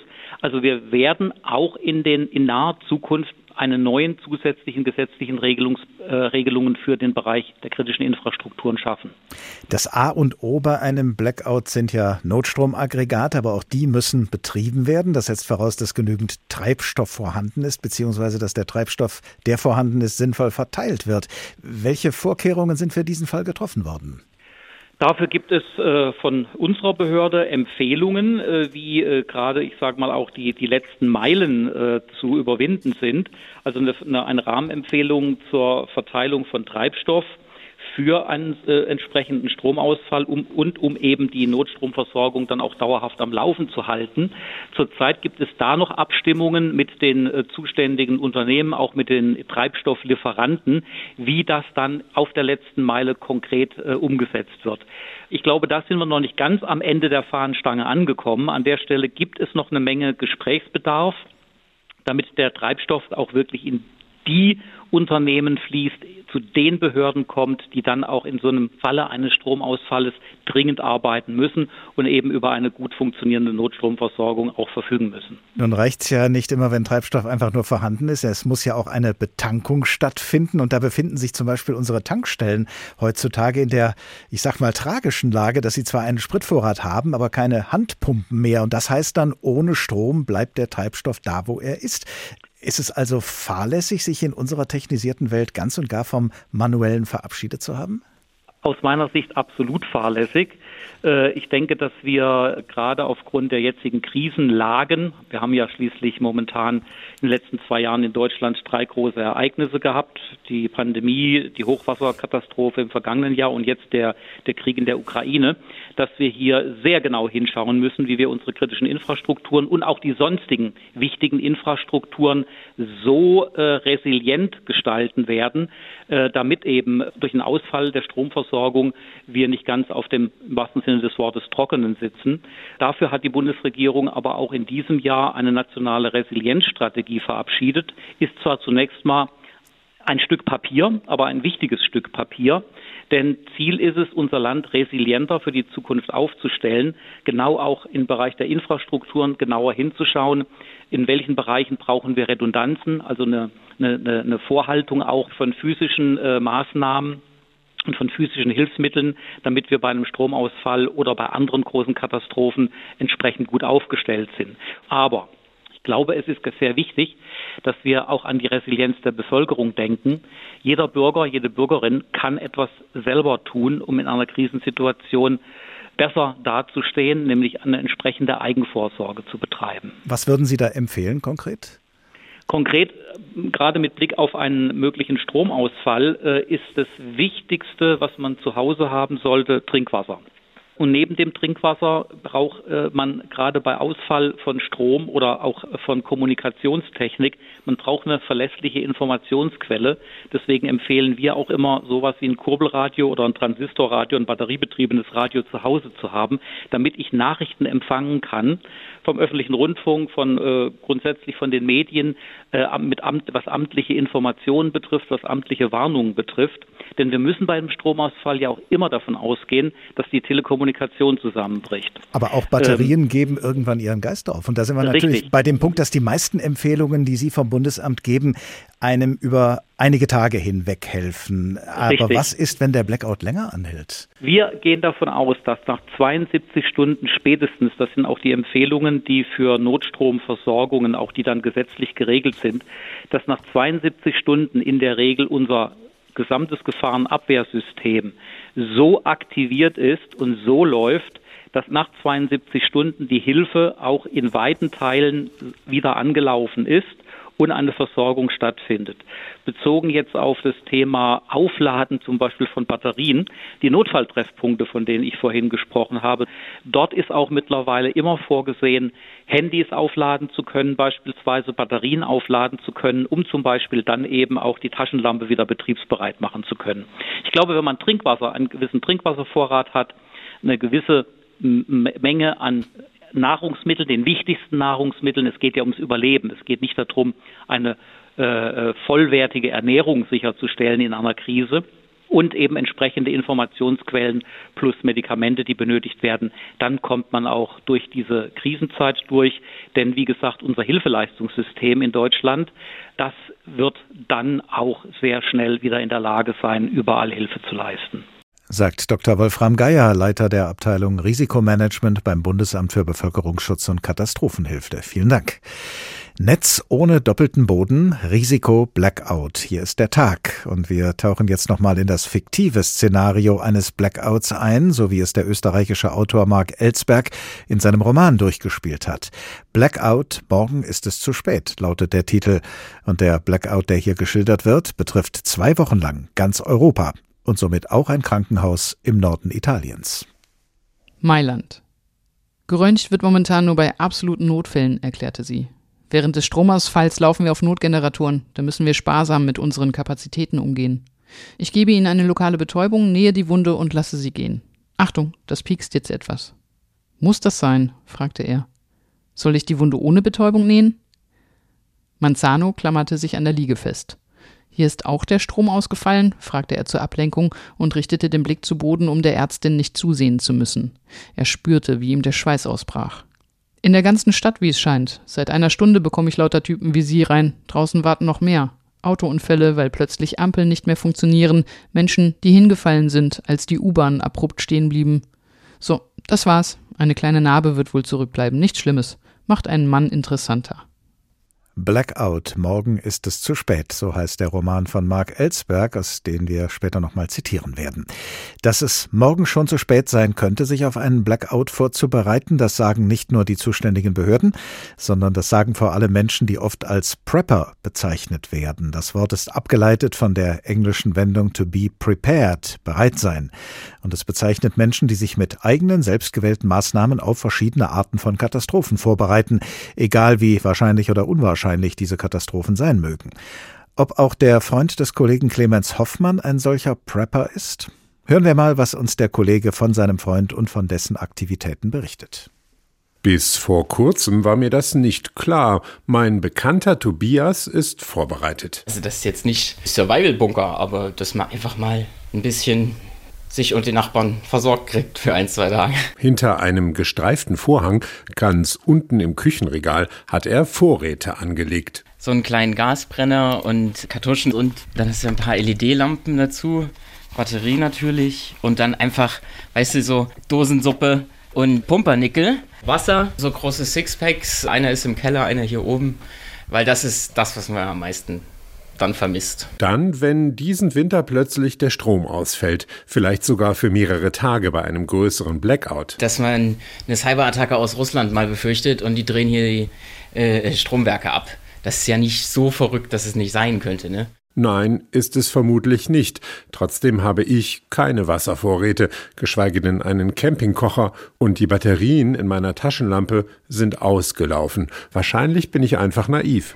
Also wir werden auch in, den, in naher Zukunft einen neuen zusätzlichen gesetzlichen Regelungs, äh, Regelungen für den Bereich der kritischen Infrastrukturen schaffen. Das A und O bei einem Blackout sind ja Notstromaggregate, aber auch die müssen betrieben werden. Das setzt voraus, dass genügend Treibstoff vorhanden ist, beziehungsweise dass der Treibstoff, der vorhanden ist, sinnvoll verteilt wird. Welche Vorkehrungen sind für diesen Fall getroffen worden? Dafür gibt es äh, von unserer Behörde Empfehlungen, äh, wie äh, gerade, ich sage mal, auch die, die letzten Meilen zu überwinden sind. Also eine, eine Rahmenempfehlung zur Verteilung von Treibstoff für einen äh, entsprechenden Stromausfall um, und um eben die Notstromversorgung dann auch dauerhaft am Laufen zu halten. Zurzeit gibt es da noch Abstimmungen mit den äh, zuständigen Unternehmen, auch mit den Treibstofflieferanten, wie das dann auf der letzten Meile konkret äh, umgesetzt wird. Ich glaube, da sind wir noch nicht ganz am Ende der Fahnenstange angekommen. An der Stelle gibt es noch eine Menge Gesprächsbedarf damit der Treibstoff auch wirklich in die Unternehmen fließt, zu den Behörden kommt, die dann auch in so einem Falle eines Stromausfalles dringend arbeiten müssen und eben über eine gut funktionierende Notstromversorgung auch verfügen müssen. Nun reicht es ja nicht immer, wenn Treibstoff einfach nur vorhanden ist. Es muss ja auch eine Betankung stattfinden. Und da befinden sich zum Beispiel unsere Tankstellen heutzutage in der, ich sag mal, tragischen Lage, dass sie zwar einen Spritvorrat haben, aber keine Handpumpen mehr. Und das heißt dann, ohne Strom bleibt der Treibstoff da, wo er ist. Ist es also fahrlässig, sich in unserer technisierten Welt ganz und gar vom manuellen verabschiedet zu haben? Aus meiner Sicht absolut fahrlässig. Äh, ich denke, dass wir gerade aufgrund der jetzigen Krisenlagen, wir haben ja schließlich momentan in den letzten zwei Jahren in Deutschland drei große Ereignisse gehabt, die Pandemie, die Hochwasserkatastrophe im vergangenen Jahr und jetzt der, der Krieg in der Ukraine, dass wir hier sehr genau hinschauen müssen, wie wir unsere kritischen Infrastrukturen und auch die sonstigen wichtigen Infrastrukturen so äh, resilient gestalten werden, äh, damit eben durch den Ausfall der Stromversorgung wir nicht ganz auf dem im wahrsten Sinne Sinne des Wortes Trockenen sitzen. Dafür hat die Bundesregierung aber auch in diesem Jahr eine nationale Resilienzstrategie verabschiedet, ist zwar zunächst mal ein Stück Papier, aber ein wichtiges Stück Papier. Denn Ziel ist es, unser Land resilienter für die Zukunft aufzustellen, genau auch im Bereich der Infrastrukturen genauer hinzuschauen, in welchen Bereichen brauchen wir Redundanzen, also eine, eine, eine Vorhaltung auch von physischen äh, Maßnahmen und von physischen Hilfsmitteln, damit wir bei einem Stromausfall oder bei anderen großen Katastrophen entsprechend gut aufgestellt sind. Aber glaube, es ist sehr wichtig, dass wir auch an die Resilienz der Bevölkerung denken. Jeder Bürger, jede Bürgerin kann etwas selber tun, um in einer Krisensituation besser dazustehen, nämlich eine entsprechende Eigenvorsorge zu betreiben. Was würden Sie da empfehlen konkret? Konkret, gerade mit Blick auf einen möglichen Stromausfall, äh, ist das Wichtigste, was man zu Hause haben sollte, Trinkwasser. Und neben dem Trinkwasser braucht äh, man gerade bei Ausfall von Strom oder auch von Kommunikationstechnik, man braucht eine verlässliche Informationsquelle. Deswegen empfehlen wir auch immer sowas wie ein Kurbelradio oder ein Transistorradio, ein batteriebetriebenes Radio zu Hause zu haben, damit ich Nachrichten empfangen kann vom öffentlichen Rundfunk, von äh, grundsätzlich von den Medien, äh, mit Amt, was amtliche Informationen betrifft, was amtliche Warnungen betrifft. Denn wir müssen bei einem Stromausfall ja auch immer davon ausgehen, dass die Telekommunikation zusammenbricht. Aber auch Batterien ähm, geben irgendwann ihren Geist auf. Und da sind wir richtig. natürlich bei dem Punkt, dass die meisten Empfehlungen, die Sie vom Bundesamt geben, einem über einige Tage hinweg helfen. Aber Richtig. was ist, wenn der Blackout länger anhält? Wir gehen davon aus, dass nach 72 Stunden spätestens, das sind auch die Empfehlungen, die für Notstromversorgungen, auch die dann gesetzlich geregelt sind, dass nach 72 Stunden in der Regel unser gesamtes Gefahrenabwehrsystem so aktiviert ist und so läuft, dass nach 72 Stunden die Hilfe auch in weiten Teilen wieder angelaufen ist und eine Versorgung stattfindet. Bezogen jetzt auf das Thema Aufladen zum Beispiel von Batterien, die Notfalltreffpunkte, von denen ich vorhin gesprochen habe, dort ist auch mittlerweile immer vorgesehen, Handys aufladen zu können, beispielsweise Batterien aufladen zu können, um zum Beispiel dann eben auch die Taschenlampe wieder betriebsbereit machen zu können. Ich glaube, wenn man Trinkwasser, einen gewissen Trinkwasservorrat hat, eine gewisse Menge an Nahrungsmitteln, den wichtigsten Nahrungsmitteln. Es geht ja ums Überleben. Es geht nicht darum, eine äh, äh, vollwertige Ernährung sicherzustellen in einer Krise und eben entsprechende Informationsquellen plus Medikamente, die benötigt werden, dann kommt man auch durch diese Krisenzeit durch. Denn wie gesagt, unser Hilfeleistungssystem in Deutschland, das wird dann auch sehr schnell wieder in der Lage sein, überall Hilfe zu leisten sagt Dr. Wolfram Geier, Leiter der Abteilung Risikomanagement beim Bundesamt für Bevölkerungsschutz und Katastrophenhilfe. Vielen Dank. Netz ohne doppelten Boden, Risiko Blackout. Hier ist der Tag und wir tauchen jetzt nochmal in das fiktive Szenario eines Blackouts ein, so wie es der österreichische Autor Mark Ellsberg in seinem Roman durchgespielt hat. Blackout, morgen ist es zu spät, lautet der Titel. Und der Blackout, der hier geschildert wird, betrifft zwei Wochen lang ganz Europa und somit auch ein Krankenhaus im Norden Italiens. Mailand. Geröntgt wird momentan nur bei absoluten Notfällen, erklärte sie. Während des Stromausfalls laufen wir auf Notgeneratoren, da müssen wir sparsam mit unseren Kapazitäten umgehen. Ich gebe Ihnen eine lokale Betäubung, nähe die Wunde und lasse sie gehen. Achtung, das piekst jetzt etwas. Muss das sein? fragte er. Soll ich die Wunde ohne Betäubung nähen? Manzano klammerte sich an der Liege fest. Hier ist auch der Strom ausgefallen? fragte er zur Ablenkung und richtete den Blick zu Boden, um der Ärztin nicht zusehen zu müssen. Er spürte, wie ihm der Schweiß ausbrach. In der ganzen Stadt, wie es scheint. Seit einer Stunde bekomme ich lauter Typen wie Sie rein. Draußen warten noch mehr. Autounfälle, weil plötzlich Ampeln nicht mehr funktionieren, Menschen, die hingefallen sind, als die U-Bahn abrupt stehen blieben. So, das war's. Eine kleine Narbe wird wohl zurückbleiben. Nichts Schlimmes. Macht einen Mann interessanter. Blackout, morgen ist es zu spät, so heißt der Roman von Mark Ellsberg, aus dem wir später nochmal zitieren werden. Dass es morgen schon zu spät sein könnte, sich auf einen Blackout vorzubereiten, das sagen nicht nur die zuständigen Behörden, sondern das sagen vor allem Menschen, die oft als Prepper bezeichnet werden. Das Wort ist abgeleitet von der englischen Wendung to be prepared, bereit sein. Und es bezeichnet Menschen, die sich mit eigenen selbstgewählten Maßnahmen auf verschiedene Arten von Katastrophen vorbereiten, egal wie wahrscheinlich oder unwahrscheinlich wahrscheinlich diese Katastrophen sein mögen. Ob auch der Freund des Kollegen Clemens Hoffmann ein solcher Prepper ist? Hören wir mal, was uns der Kollege von seinem Freund und von dessen Aktivitäten berichtet. Bis vor kurzem war mir das nicht klar. Mein bekannter Tobias ist vorbereitet. Also das ist jetzt nicht Survival-Bunker, aber dass man einfach mal ein bisschen sich und die Nachbarn versorgt kriegt für ein, zwei Tage. Hinter einem gestreiften Vorhang, ganz unten im Küchenregal, hat er Vorräte angelegt. So einen kleinen Gasbrenner und Kartuschen und dann ist ja ein paar LED-Lampen dazu, Batterie natürlich und dann einfach, weißt du, so Dosensuppe und Pumpernickel, Wasser, so große Sixpacks, einer ist im Keller, einer hier oben, weil das ist das, was wir am meisten dann vermisst. Dann, wenn diesen Winter plötzlich der Strom ausfällt, vielleicht sogar für mehrere Tage bei einem größeren Blackout. Dass man eine Cyberattacke aus Russland mal befürchtet und die drehen hier die äh, Stromwerke ab. Das ist ja nicht so verrückt, dass es nicht sein könnte, ne? Nein, ist es vermutlich nicht. Trotzdem habe ich keine Wasservorräte, geschweige denn einen Campingkocher, und die Batterien in meiner Taschenlampe sind ausgelaufen. Wahrscheinlich bin ich einfach naiv.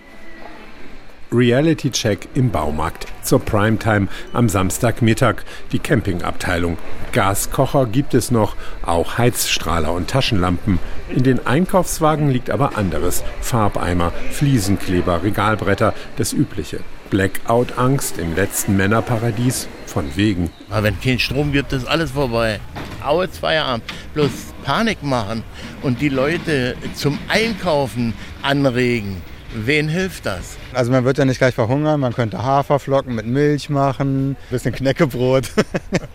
Reality Check im Baumarkt. Zur Primetime am Samstagmittag. Die Campingabteilung. Gaskocher gibt es noch, auch Heizstrahler und Taschenlampen. In den Einkaufswagen liegt aber anderes. Farbeimer, Fliesenkleber, Regalbretter, das Übliche. Blackout-Angst im letzten Männerparadies? Von wegen. Aber wenn kein Strom gibt, ist alles vorbei. Aue Feierabend. Bloß Panik machen und die Leute zum Einkaufen anregen. Wen hilft das? Also man wird ja nicht gleich verhungern, man könnte Haferflocken mit Milch machen, bisschen Knäckebrot.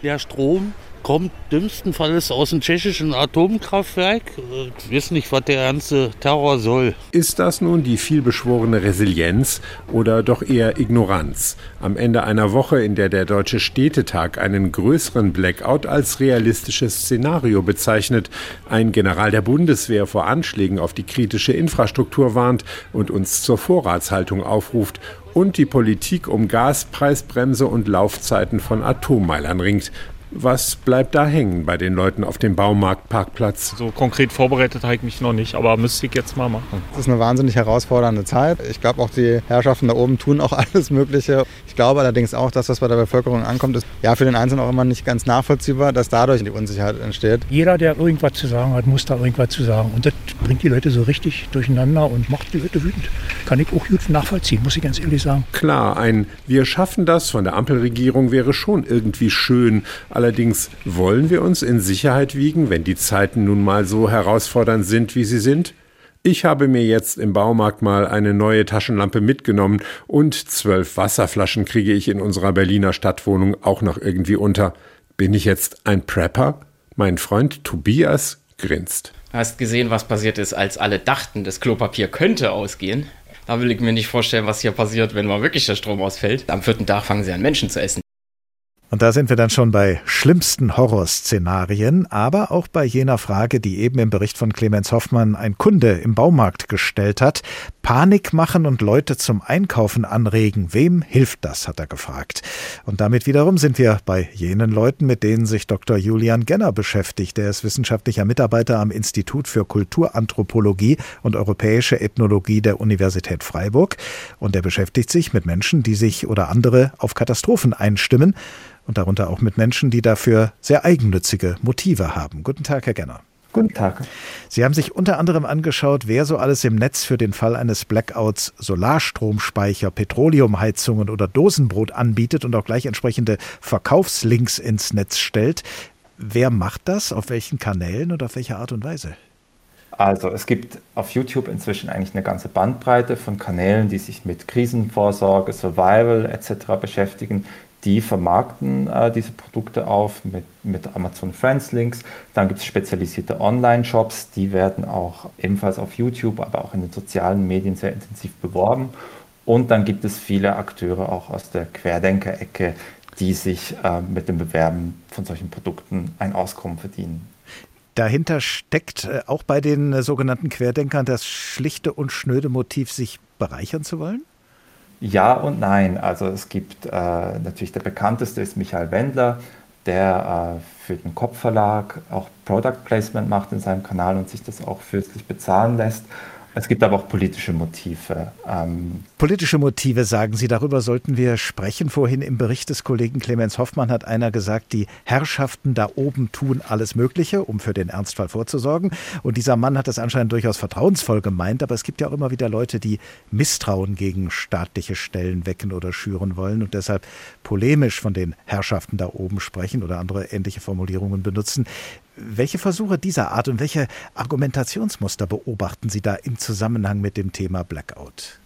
Der Strom kommt dümmsten Falles aus dem tschechischen Atomkraftwerk. Ich weiß nicht, was der ganze Terror soll. Ist das nun die vielbeschworene Resilienz oder doch eher Ignoranz? Am Ende einer Woche, in der der Deutsche Städtetag einen größeren Blackout als realistisches Szenario bezeichnet, ein General der Bundeswehr vor Anschlägen auf die kritische Infrastruktur warnt und uns zur Vorratshaltung aufruft und die Politik um Gaspreisbremse und Laufzeiten von Atommeilern ringt. Was bleibt da hängen bei den Leuten auf dem Baumarktparkplatz? So konkret vorbereitet habe ich mich noch nicht, aber müsste ich jetzt mal machen. Es ist eine wahnsinnig herausfordernde Zeit. Ich glaube, auch die Herrschaften da oben tun auch [LAUGHS] alles Mögliche. Ich glaube allerdings auch, dass was bei der Bevölkerung ankommt, ist ja für den Einzelnen auch immer nicht ganz nachvollziehbar, dass dadurch die Unsicherheit entsteht. Jeder, der irgendwas zu sagen hat, muss da irgendwas zu sagen. Und das bringt die Leute so richtig durcheinander und macht die Leute wütend. Kann ich auch gut nachvollziehen, muss ich ganz ehrlich sagen. Klar, ein Wir schaffen das von der Ampelregierung wäre schon irgendwie schön. Allerdings wollen wir uns in Sicherheit wiegen, wenn die Zeiten nun mal so herausfordernd sind, wie sie sind? Ich habe mir jetzt im Baumarkt mal eine neue Taschenlampe mitgenommen und zwölf Wasserflaschen kriege ich in unserer Berliner Stadtwohnung auch noch irgendwie unter. Bin ich jetzt ein Prepper? Mein Freund Tobias grinst. Hast gesehen, was passiert ist, als alle dachten, das Klopapier könnte ausgehen? Da will ich mir nicht vorstellen, was hier passiert, wenn mal wirklich der Strom ausfällt. Am vierten Tag fangen sie an, Menschen zu essen. Und da sind wir dann schon bei schlimmsten Horrorszenarien, aber auch bei jener Frage, die eben im Bericht von Clemens Hoffmann ein Kunde im Baumarkt gestellt hat. Panik machen und Leute zum Einkaufen anregen. Wem hilft das, hat er gefragt. Und damit wiederum sind wir bei jenen Leuten, mit denen sich Dr. Julian Genner beschäftigt. Der ist wissenschaftlicher Mitarbeiter am Institut für Kulturanthropologie und europäische Ethnologie der Universität Freiburg. Und er beschäftigt sich mit Menschen, die sich oder andere auf Katastrophen einstimmen und darunter auch mit Menschen, die dafür sehr eigennützige Motive haben. Guten Tag, Herr Genner. Guten Tag. Sie haben sich unter anderem angeschaut, wer so alles im Netz für den Fall eines Blackouts Solarstromspeicher, Petroleumheizungen oder Dosenbrot anbietet und auch gleich entsprechende Verkaufslinks ins Netz stellt. Wer macht das? Auf welchen Kanälen und auf welche Art und Weise? Also es gibt auf YouTube inzwischen eigentlich eine ganze Bandbreite von Kanälen, die sich mit Krisenvorsorge, Survival etc. beschäftigen die vermarkten äh, diese Produkte auf mit, mit Amazon Friends Links. Dann gibt es spezialisierte Online-Shops, die werden auch ebenfalls auf YouTube, aber auch in den sozialen Medien sehr intensiv beworben. Und dann gibt es viele Akteure auch aus der Querdenker-Ecke, die sich äh, mit dem Bewerben von solchen Produkten ein Auskommen verdienen. Dahinter steckt äh, auch bei den äh, sogenannten Querdenkern das schlichte und schnöde Motiv, sich bereichern zu wollen? Ja und nein. Also es gibt äh, natürlich der bekannteste ist Michael Wendler, der äh, für den Kopfverlag auch Product Placement macht in seinem Kanal und sich das auch fürstlich bezahlen lässt. Es gibt aber auch politische Motive. Ähm politische Motive, sagen Sie, darüber sollten wir sprechen. Vorhin im Bericht des Kollegen Clemens Hoffmann hat einer gesagt, die Herrschaften da oben tun alles Mögliche, um für den Ernstfall vorzusorgen. Und dieser Mann hat das anscheinend durchaus vertrauensvoll gemeint, aber es gibt ja auch immer wieder Leute, die Misstrauen gegen staatliche Stellen wecken oder schüren wollen und deshalb polemisch von den Herrschaften da oben sprechen oder andere ähnliche Formulierungen benutzen. Welche Versuche dieser Art und welche Argumentationsmuster beobachten Sie da im Zusammenhang mit dem Thema Blackout?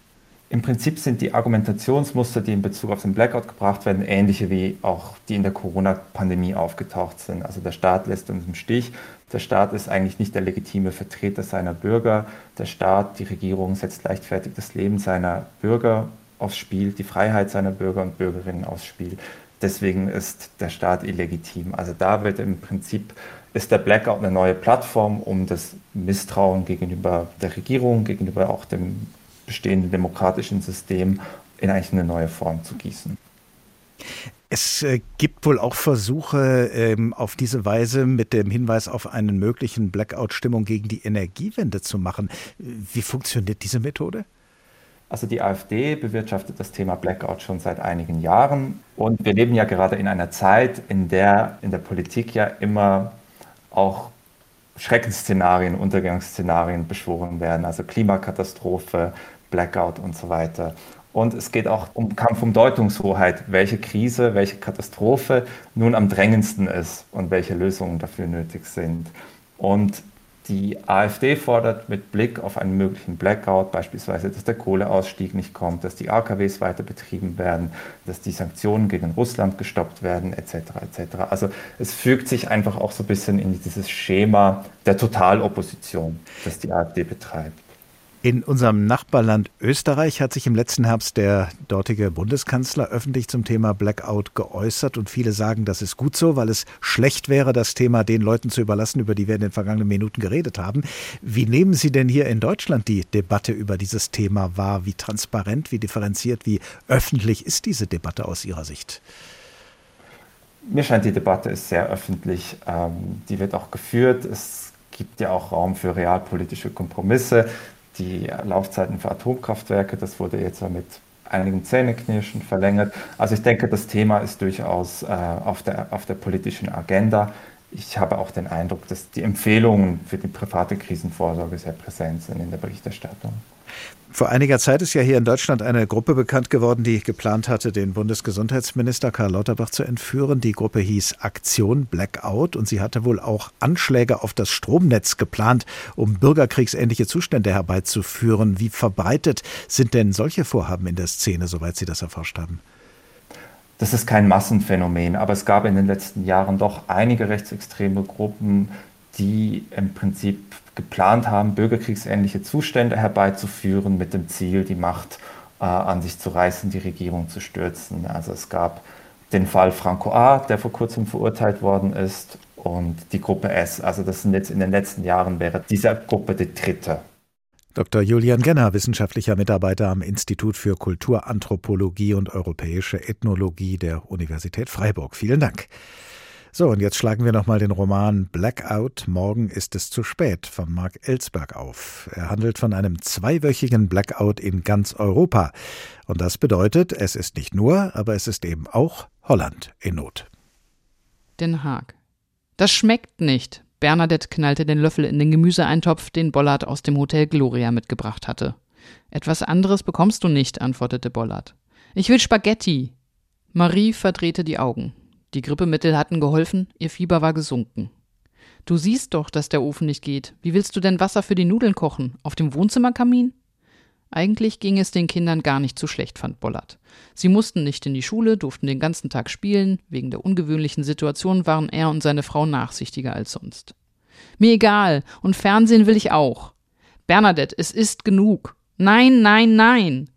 Im Prinzip sind die Argumentationsmuster, die in Bezug auf den Blackout gebracht werden, ähnliche wie auch die in der Corona-Pandemie aufgetaucht sind. Also der Staat lässt uns im Stich. Der Staat ist eigentlich nicht der legitime Vertreter seiner Bürger. Der Staat, die Regierung setzt leichtfertig das Leben seiner Bürger aufs Spiel, die Freiheit seiner Bürger und Bürgerinnen aufs Spiel. Deswegen ist der Staat illegitim. Also da wird im Prinzip ist der Blackout eine neue Plattform, um das Misstrauen gegenüber der Regierung, gegenüber auch dem bestehenden demokratischen System in eigentlich eine neue Form zu gießen. Es äh, gibt wohl auch Versuche, ähm, auf diese Weise mit dem Hinweis auf einen möglichen Blackout-Stimmung gegen die Energiewende zu machen. Wie funktioniert diese Methode? Also die AfD bewirtschaftet das Thema Blackout schon seit einigen Jahren und wir leben ja gerade in einer Zeit, in der in der Politik ja immer auch Schreckensszenarien, Untergangsszenarien beschworen werden, also Klimakatastrophe, Blackout und so weiter. Und es geht auch um Kampf um Deutungshoheit, welche Krise, welche Katastrophe nun am drängendsten ist und welche Lösungen dafür nötig sind. Und die AfD fordert mit Blick auf einen möglichen Blackout beispielsweise, dass der Kohleausstieg nicht kommt, dass die AKWs weiter betrieben werden, dass die Sanktionen gegen Russland gestoppt werden, etc. etc. Also es fügt sich einfach auch so ein bisschen in dieses Schema der Totalopposition, das die AfD betreibt. In unserem Nachbarland Österreich hat sich im letzten Herbst der dortige Bundeskanzler öffentlich zum Thema Blackout geäußert und viele sagen, das ist gut so, weil es schlecht wäre, das Thema den Leuten zu überlassen, über die wir in den vergangenen Minuten geredet haben. Wie nehmen Sie denn hier in Deutschland die Debatte über dieses Thema wahr? Wie transparent, wie differenziert, wie öffentlich ist diese Debatte aus Ihrer Sicht? Mir scheint, die Debatte ist sehr öffentlich. Ähm, die wird auch geführt. Es gibt ja auch Raum für realpolitische Kompromisse die Laufzeiten für Atomkraftwerke. Das wurde jetzt mit einigen Zähneknirschen verlängert. Also ich denke, das Thema ist durchaus äh, auf, der, auf der politischen Agenda. Ich habe auch den Eindruck, dass die Empfehlungen für die private Krisenvorsorge sehr präsent sind in der Berichterstattung. Vor einiger Zeit ist ja hier in Deutschland eine Gruppe bekannt geworden, die geplant hatte, den Bundesgesundheitsminister Karl Lauterbach zu entführen. Die Gruppe hieß Aktion Blackout und sie hatte wohl auch Anschläge auf das Stromnetz geplant, um bürgerkriegsähnliche Zustände herbeizuführen. Wie verbreitet sind denn solche Vorhaben in der Szene, soweit Sie das erforscht haben? Das ist kein Massenphänomen, aber es gab in den letzten Jahren doch einige rechtsextreme Gruppen, die im Prinzip geplant haben, bürgerkriegsähnliche Zustände herbeizuführen mit dem Ziel, die Macht äh, an sich zu reißen, die Regierung zu stürzen. Also es gab den Fall Franco A., der vor kurzem verurteilt worden ist, und die Gruppe S. Also das sind jetzt in den letzten Jahren wäre dieser Gruppe die dritte. Dr. Julian Genner, wissenschaftlicher Mitarbeiter am Institut für Kulturanthropologie und europäische Ethnologie der Universität Freiburg. Vielen Dank. So, und jetzt schlagen wir nochmal den Roman Blackout, Morgen ist es zu spät von Mark Ellsberg auf. Er handelt von einem zweiwöchigen Blackout in ganz Europa. Und das bedeutet, es ist nicht nur, aber es ist eben auch Holland in Not. Den Haag. Das schmeckt nicht. Bernadette knallte den Löffel in den Gemüseeintopf, den Bollard aus dem Hotel Gloria mitgebracht hatte. Etwas anderes bekommst du nicht, antwortete Bollard. Ich will Spaghetti. Marie verdrehte die Augen. Die Grippemittel hatten geholfen, ihr Fieber war gesunken. Du siehst doch, dass der Ofen nicht geht. Wie willst du denn Wasser für die Nudeln kochen? Auf dem Wohnzimmerkamin? Eigentlich ging es den Kindern gar nicht so schlecht, fand Bollert. Sie mussten nicht in die Schule, durften den ganzen Tag spielen. Wegen der ungewöhnlichen Situation waren er und seine Frau nachsichtiger als sonst. Mir egal, und Fernsehen will ich auch. Bernadette, es ist genug. Nein, nein, nein.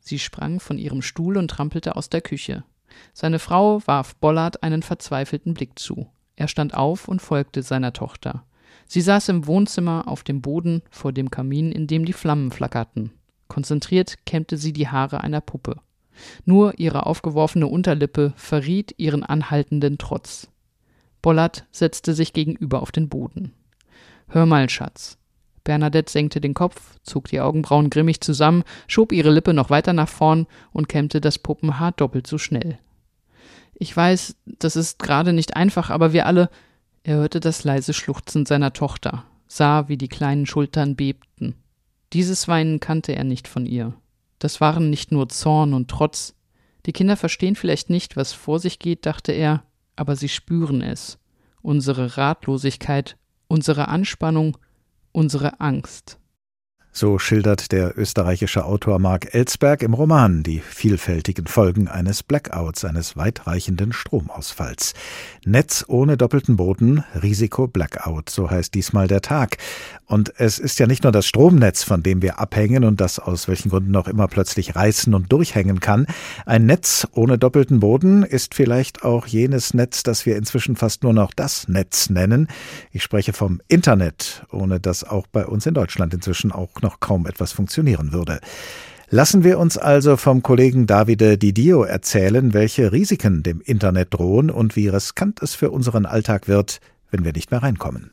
Sie sprang von ihrem Stuhl und trampelte aus der Küche. Seine Frau warf Bollard einen verzweifelten Blick zu. Er stand auf und folgte seiner Tochter. Sie saß im Wohnzimmer auf dem Boden vor dem Kamin, in dem die Flammen flackerten. Konzentriert kämmte sie die Haare einer Puppe. Nur ihre aufgeworfene Unterlippe verriet ihren anhaltenden Trotz. Bollard setzte sich gegenüber auf den Boden. Hör mal, Schatz. Bernadette senkte den Kopf, zog die Augenbrauen grimmig zusammen, schob ihre Lippe noch weiter nach vorn und kämmte das Puppenhaar doppelt so schnell. Ich weiß, das ist gerade nicht einfach, aber wir alle. Er hörte das leise Schluchzen seiner Tochter, sah, wie die kleinen Schultern bebten. Dieses Weinen kannte er nicht von ihr. Das waren nicht nur Zorn und Trotz. Die Kinder verstehen vielleicht nicht, was vor sich geht, dachte er, aber sie spüren es. Unsere Ratlosigkeit, unsere Anspannung, unsere Angst. So schildert der österreichische Autor Mark Ellsberg im Roman die vielfältigen Folgen eines Blackouts, eines weitreichenden Stromausfalls. Netz ohne doppelten Boden, Risiko Blackout, so heißt diesmal der Tag. Und es ist ja nicht nur das Stromnetz, von dem wir abhängen und das aus welchen Gründen auch immer plötzlich reißen und durchhängen kann. Ein Netz ohne doppelten Boden ist vielleicht auch jenes Netz, das wir inzwischen fast nur noch das Netz nennen. Ich spreche vom Internet, ohne das auch bei uns in Deutschland inzwischen auch noch kaum etwas funktionieren würde. Lassen wir uns also vom Kollegen Davide Didio erzählen, welche Risiken dem Internet drohen und wie riskant es für unseren Alltag wird, wenn wir nicht mehr reinkommen.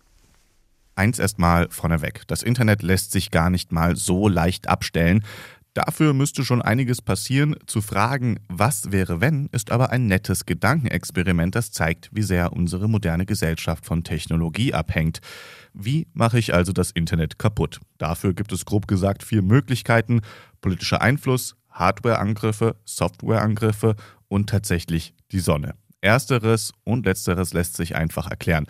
Eins erstmal vorneweg. Das Internet lässt sich gar nicht mal so leicht abstellen. Dafür müsste schon einiges passieren. Zu fragen, was wäre wenn, ist aber ein nettes Gedankenexperiment, das zeigt, wie sehr unsere moderne Gesellschaft von Technologie abhängt. Wie mache ich also das Internet kaputt? Dafür gibt es grob gesagt vier Möglichkeiten. Politischer Einfluss, Hardwareangriffe, Softwareangriffe und tatsächlich die Sonne. Ersteres und letzteres lässt sich einfach erklären.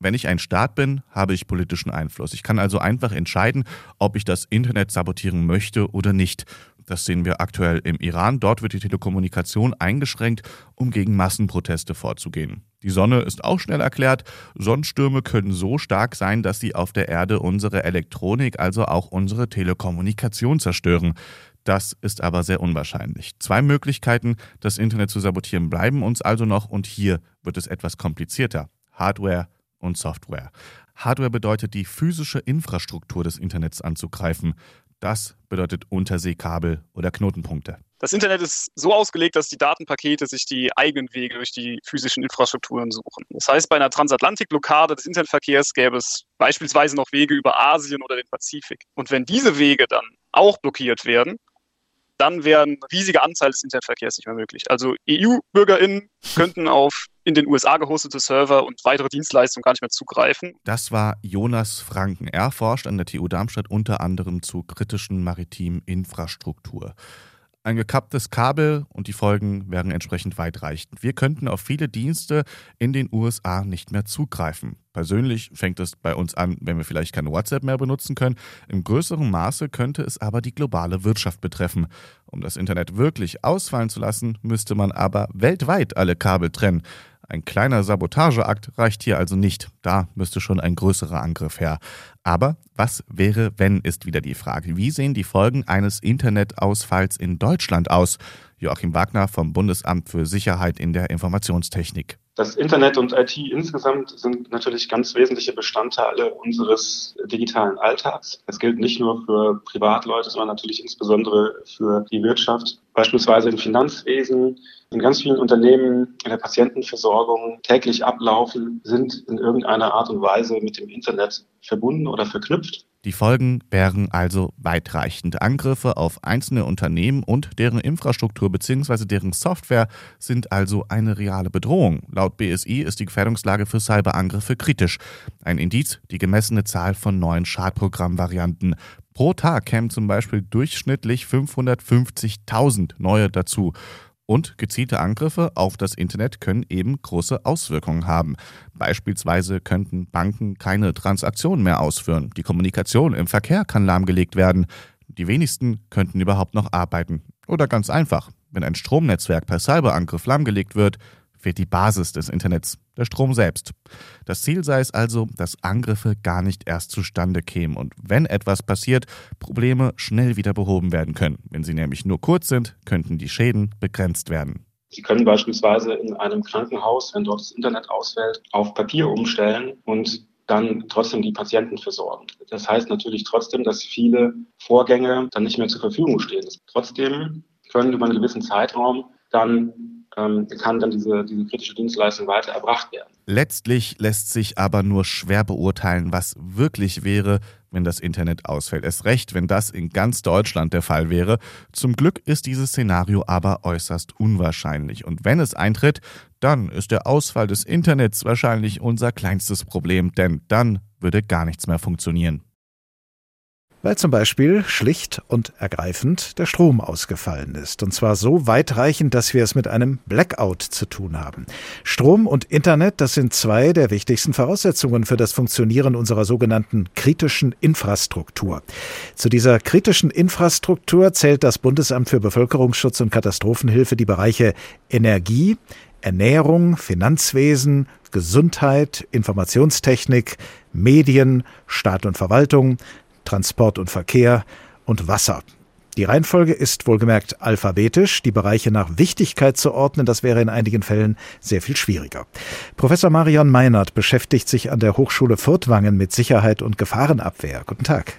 Wenn ich ein Staat bin, habe ich politischen Einfluss. Ich kann also einfach entscheiden, ob ich das Internet sabotieren möchte oder nicht. Das sehen wir aktuell im Iran. Dort wird die Telekommunikation eingeschränkt, um gegen Massenproteste vorzugehen. Die Sonne ist auch schnell erklärt. Sonnenstürme können so stark sein, dass sie auf der Erde unsere Elektronik, also auch unsere Telekommunikation zerstören. Das ist aber sehr unwahrscheinlich. Zwei Möglichkeiten, das Internet zu sabotieren, bleiben uns also noch und hier wird es etwas komplizierter. Hardware und Software. Hardware bedeutet, die physische Infrastruktur des Internets anzugreifen. Das bedeutet Unterseekabel oder Knotenpunkte. Das Internet ist so ausgelegt, dass die Datenpakete sich die eigenen Wege durch die physischen Infrastrukturen suchen. Das heißt, bei einer Transatlantikblockade des Internetverkehrs gäbe es beispielsweise noch Wege über Asien oder den Pazifik. Und wenn diese Wege dann auch blockiert werden, dann wäre ein riesiger Anteil des Internetverkehrs nicht mehr möglich. Also EU-BürgerInnen könnten auf in den USA gehostete Server und weitere Dienstleistungen gar nicht mehr zugreifen. Das war Jonas Franken. Er forscht an der TU Darmstadt unter anderem zu kritischen maritimen Infrastruktur. Ein gekapptes Kabel und die Folgen wären entsprechend weitreichend. Wir könnten auf viele Dienste in den USA nicht mehr zugreifen. Persönlich fängt es bei uns an, wenn wir vielleicht keine WhatsApp mehr benutzen können. Im größeren Maße könnte es aber die globale Wirtschaft betreffen. Um das Internet wirklich ausfallen zu lassen, müsste man aber weltweit alle Kabel trennen. Ein kleiner Sabotageakt reicht hier also nicht. Da müsste schon ein größerer Angriff her. Aber was wäre, wenn, ist wieder die Frage. Wie sehen die Folgen eines Internetausfalls in Deutschland aus? Joachim Wagner vom Bundesamt für Sicherheit in der Informationstechnik. Das Internet und IT insgesamt sind natürlich ganz wesentliche Bestandteile unseres digitalen Alltags. Es gilt nicht nur für Privatleute, sondern natürlich insbesondere für die Wirtschaft. Beispielsweise im Finanzwesen, in ganz vielen Unternehmen, in der Patientenversorgung täglich ablaufen, sind in irgendeiner Art und Weise mit dem Internet verbunden oder verknüpft. Die Folgen wären also weitreichend. Angriffe auf einzelne Unternehmen und deren Infrastruktur bzw. deren Software sind also eine reale Bedrohung. Laut BSI ist die Gefährdungslage für Cyberangriffe kritisch. Ein Indiz die gemessene Zahl von neuen Schadprogrammvarianten. Pro Tag kämen zum Beispiel durchschnittlich 550.000 neue dazu. Und gezielte Angriffe auf das Internet können eben große Auswirkungen haben. Beispielsweise könnten Banken keine Transaktionen mehr ausführen. Die Kommunikation im Verkehr kann lahmgelegt werden. Die wenigsten könnten überhaupt noch arbeiten. Oder ganz einfach, wenn ein Stromnetzwerk per Cyberangriff lahmgelegt wird, fehlt die Basis des Internets, der Strom selbst. Das Ziel sei es also, dass Angriffe gar nicht erst zustande kämen und wenn etwas passiert, Probleme schnell wieder behoben werden können. Wenn sie nämlich nur kurz sind, könnten die Schäden begrenzt werden. Sie können beispielsweise in einem Krankenhaus, wenn dort das Internet ausfällt, auf Papier umstellen und dann trotzdem die Patienten versorgen. Das heißt natürlich trotzdem, dass viele Vorgänge dann nicht mehr zur Verfügung stehen. Trotzdem können über einen gewissen Zeitraum dann ähm, kann dann diese, diese kritische Dienstleistung weiter erbracht werden. Letztlich lässt sich aber nur schwer beurteilen, was wirklich wäre, wenn das Internet ausfällt. Es recht, wenn das in ganz Deutschland der Fall wäre. Zum Glück ist dieses Szenario aber äußerst unwahrscheinlich. Und wenn es eintritt, dann ist der Ausfall des Internets wahrscheinlich unser kleinstes Problem, denn dann würde gar nichts mehr funktionieren weil zum Beispiel schlicht und ergreifend der Strom ausgefallen ist. Und zwar so weitreichend, dass wir es mit einem Blackout zu tun haben. Strom und Internet, das sind zwei der wichtigsten Voraussetzungen für das Funktionieren unserer sogenannten kritischen Infrastruktur. Zu dieser kritischen Infrastruktur zählt das Bundesamt für Bevölkerungsschutz und Katastrophenhilfe die Bereiche Energie, Ernährung, Finanzwesen, Gesundheit, Informationstechnik, Medien, Staat und Verwaltung, Transport und Verkehr und Wasser. Die Reihenfolge ist wohlgemerkt alphabetisch. Die Bereiche nach Wichtigkeit zu ordnen, das wäre in einigen Fällen sehr viel schwieriger. Professor Marion Meinert beschäftigt sich an der Hochschule Furtwangen mit Sicherheit und Gefahrenabwehr. Guten Tag.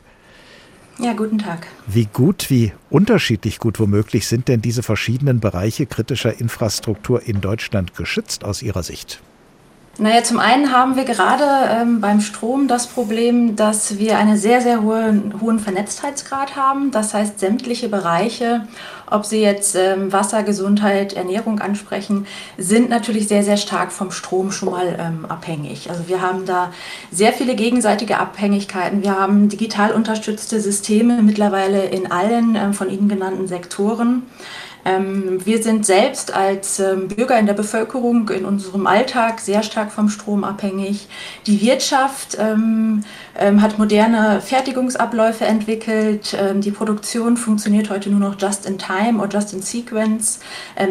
Ja, guten Tag. Wie gut, wie unterschiedlich gut womöglich sind denn diese verschiedenen Bereiche kritischer Infrastruktur in Deutschland geschützt aus Ihrer Sicht? Naja, zum einen haben wir gerade ähm, beim Strom das Problem, dass wir einen sehr, sehr hohen, hohen Vernetztheitsgrad haben. Das heißt, sämtliche Bereiche, ob Sie jetzt ähm, Wasser, Gesundheit, Ernährung ansprechen, sind natürlich sehr, sehr stark vom Strom schon mal ähm, abhängig. Also wir haben da sehr viele gegenseitige Abhängigkeiten. Wir haben digital unterstützte Systeme mittlerweile in allen ähm, von Ihnen genannten Sektoren. Ähm, wir sind selbst als ähm, Bürger in der Bevölkerung in unserem Alltag sehr stark vom Strom abhängig. Die Wirtschaft ähm, hat moderne Fertigungsabläufe entwickelt. die Produktion funktioniert heute nur noch just in time oder just in sequence.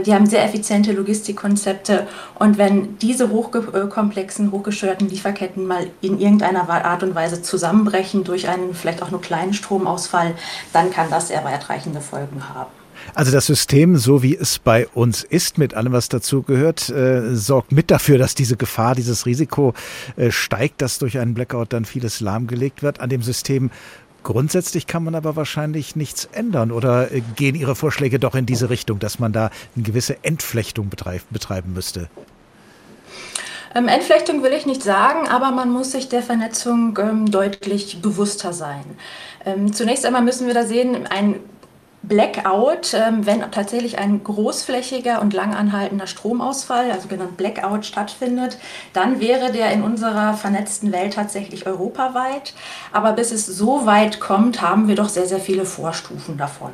die haben sehr effiziente Logistikkonzepte. Und wenn diese hochkomplexen, hochgesteuerten Lieferketten mal in irgendeiner Art und Weise zusammenbrechen durch einen vielleicht auch nur kleinen Stromausfall, dann kann das sehr weitreichende Folgen haben. Also das System, so wie es bei uns ist, mit allem, was dazugehört, äh, sorgt mit dafür, dass diese Gefahr, dieses Risiko äh, steigt, dass durch einen Blackout dann vieles lahmgelegt wird. An dem System Grundsätzlich kann man aber wahrscheinlich nichts ändern oder äh, gehen Ihre Vorschläge doch in diese Richtung, dass man da eine gewisse Entflechtung betreiben müsste? Ähm, Entflechtung will ich nicht sagen, aber man muss sich der Vernetzung ähm, deutlich bewusster sein. Ähm, zunächst einmal müssen wir da sehen, ein Blackout, ähm, wenn tatsächlich ein großflächiger und langanhaltender Stromausfall, also genannt Blackout, stattfindet, dann wäre der in unserer vernetzten Welt tatsächlich europaweit. Aber bis es so weit kommt, haben wir doch sehr, sehr viele Vorstufen davon.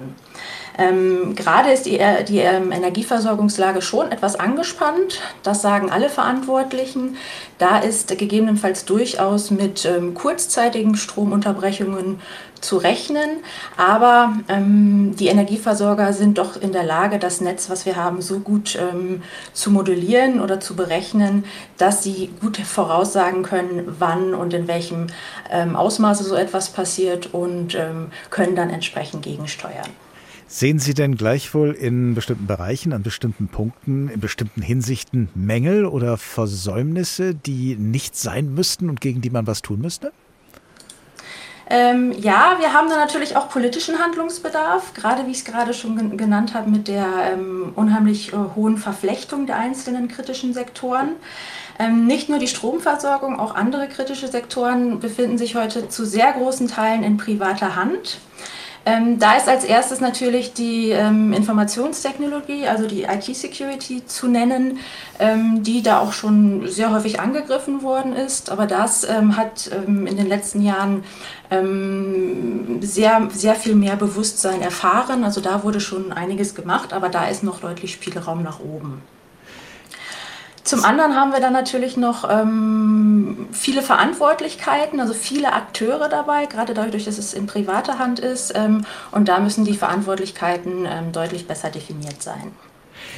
Ähm, gerade ist die, äh, die ähm, Energieversorgungslage schon etwas angespannt. Das sagen alle Verantwortlichen. Da ist gegebenenfalls durchaus mit ähm, kurzzeitigen Stromunterbrechungen zu rechnen. Aber ähm, die Energieversorger sind doch in der Lage, das Netz, was wir haben, so gut ähm, zu modellieren oder zu berechnen, dass sie gut voraussagen können, wann und in welchem ähm, Ausmaße so etwas passiert und können dann entsprechend gegensteuern. Sehen Sie denn gleichwohl in bestimmten Bereichen, an bestimmten Punkten, in bestimmten Hinsichten Mängel oder Versäumnisse, die nicht sein müssten und gegen die man was tun müsste? Ähm, ja, wir haben da natürlich auch politischen Handlungsbedarf, gerade wie ich es gerade schon genannt habe, mit der ähm, unheimlich äh, hohen Verflechtung der einzelnen kritischen Sektoren. Ähm, nicht nur die Stromversorgung, auch andere kritische Sektoren befinden sich heute zu sehr großen Teilen in privater Hand. Ähm, da ist als erstes natürlich die ähm, Informationstechnologie, also die IT-Security zu nennen, ähm, die da auch schon sehr häufig angegriffen worden ist. Aber das ähm, hat ähm, in den letzten Jahren ähm, sehr, sehr viel mehr Bewusstsein erfahren. Also da wurde schon einiges gemacht, aber da ist noch deutlich Spielraum nach oben. Zum anderen haben wir dann natürlich noch ähm, viele Verantwortlichkeiten, also viele Akteure dabei, gerade dadurch, dass es in privater Hand ist. Ähm, und da müssen die Verantwortlichkeiten ähm, deutlich besser definiert sein.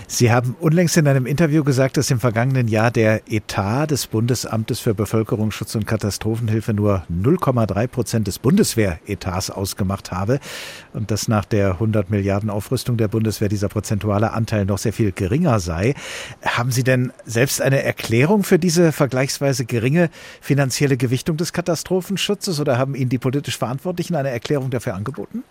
Sie haben unlängst in einem Interview gesagt, dass im vergangenen Jahr der Etat des Bundesamtes für Bevölkerungsschutz und Katastrophenhilfe nur 0,3 Prozent des Bundeswehretats ausgemacht habe und dass nach der 100 Milliarden Aufrüstung der Bundeswehr dieser prozentuale Anteil noch sehr viel geringer sei. Haben Sie denn selbst eine Erklärung für diese vergleichsweise geringe finanzielle Gewichtung des Katastrophenschutzes oder haben Ihnen die politisch Verantwortlichen eine Erklärung dafür angeboten?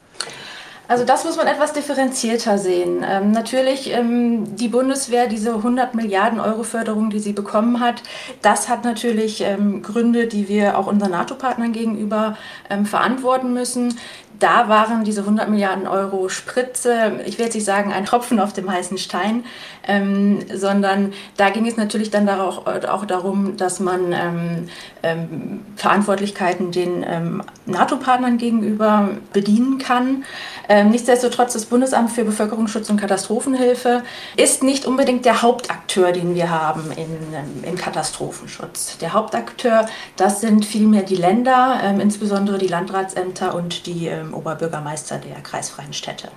Also das muss man etwas differenzierter sehen. Ähm, natürlich ähm, die Bundeswehr, diese 100 Milliarden Euro Förderung, die sie bekommen hat, das hat natürlich ähm, Gründe, die wir auch unseren NATO-Partnern gegenüber ähm, verantworten müssen da waren diese 100 Milliarden Euro Spritze, ich will jetzt nicht sagen ein Tropfen auf dem heißen Stein, ähm, sondern da ging es natürlich dann auch, auch darum, dass man ähm, ähm, Verantwortlichkeiten den ähm, NATO-Partnern gegenüber bedienen kann. Ähm, nichtsdestotrotz, das Bundesamt für Bevölkerungsschutz und Katastrophenhilfe ist nicht unbedingt der Hauptakteur, den wir haben in, ähm, im Katastrophenschutz. Der Hauptakteur, das sind vielmehr die Länder, insbesondere die Landratsämter und die Oberbürgermeister der kreisfreien Städte.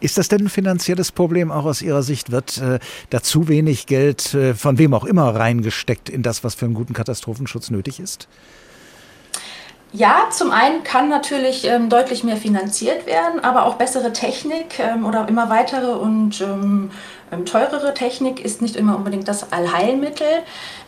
Ist das denn ein finanzielles Problem auch aus Ihrer Sicht? Wird äh, da zu wenig Geld äh, von wem auch immer reingesteckt in das, was für einen guten Katastrophenschutz nötig ist? Ja, zum einen kann natürlich ähm, deutlich mehr finanziert werden, aber auch bessere Technik ähm, oder immer weitere und ähm, ähm, teurere Technik ist nicht immer unbedingt das Allheilmittel,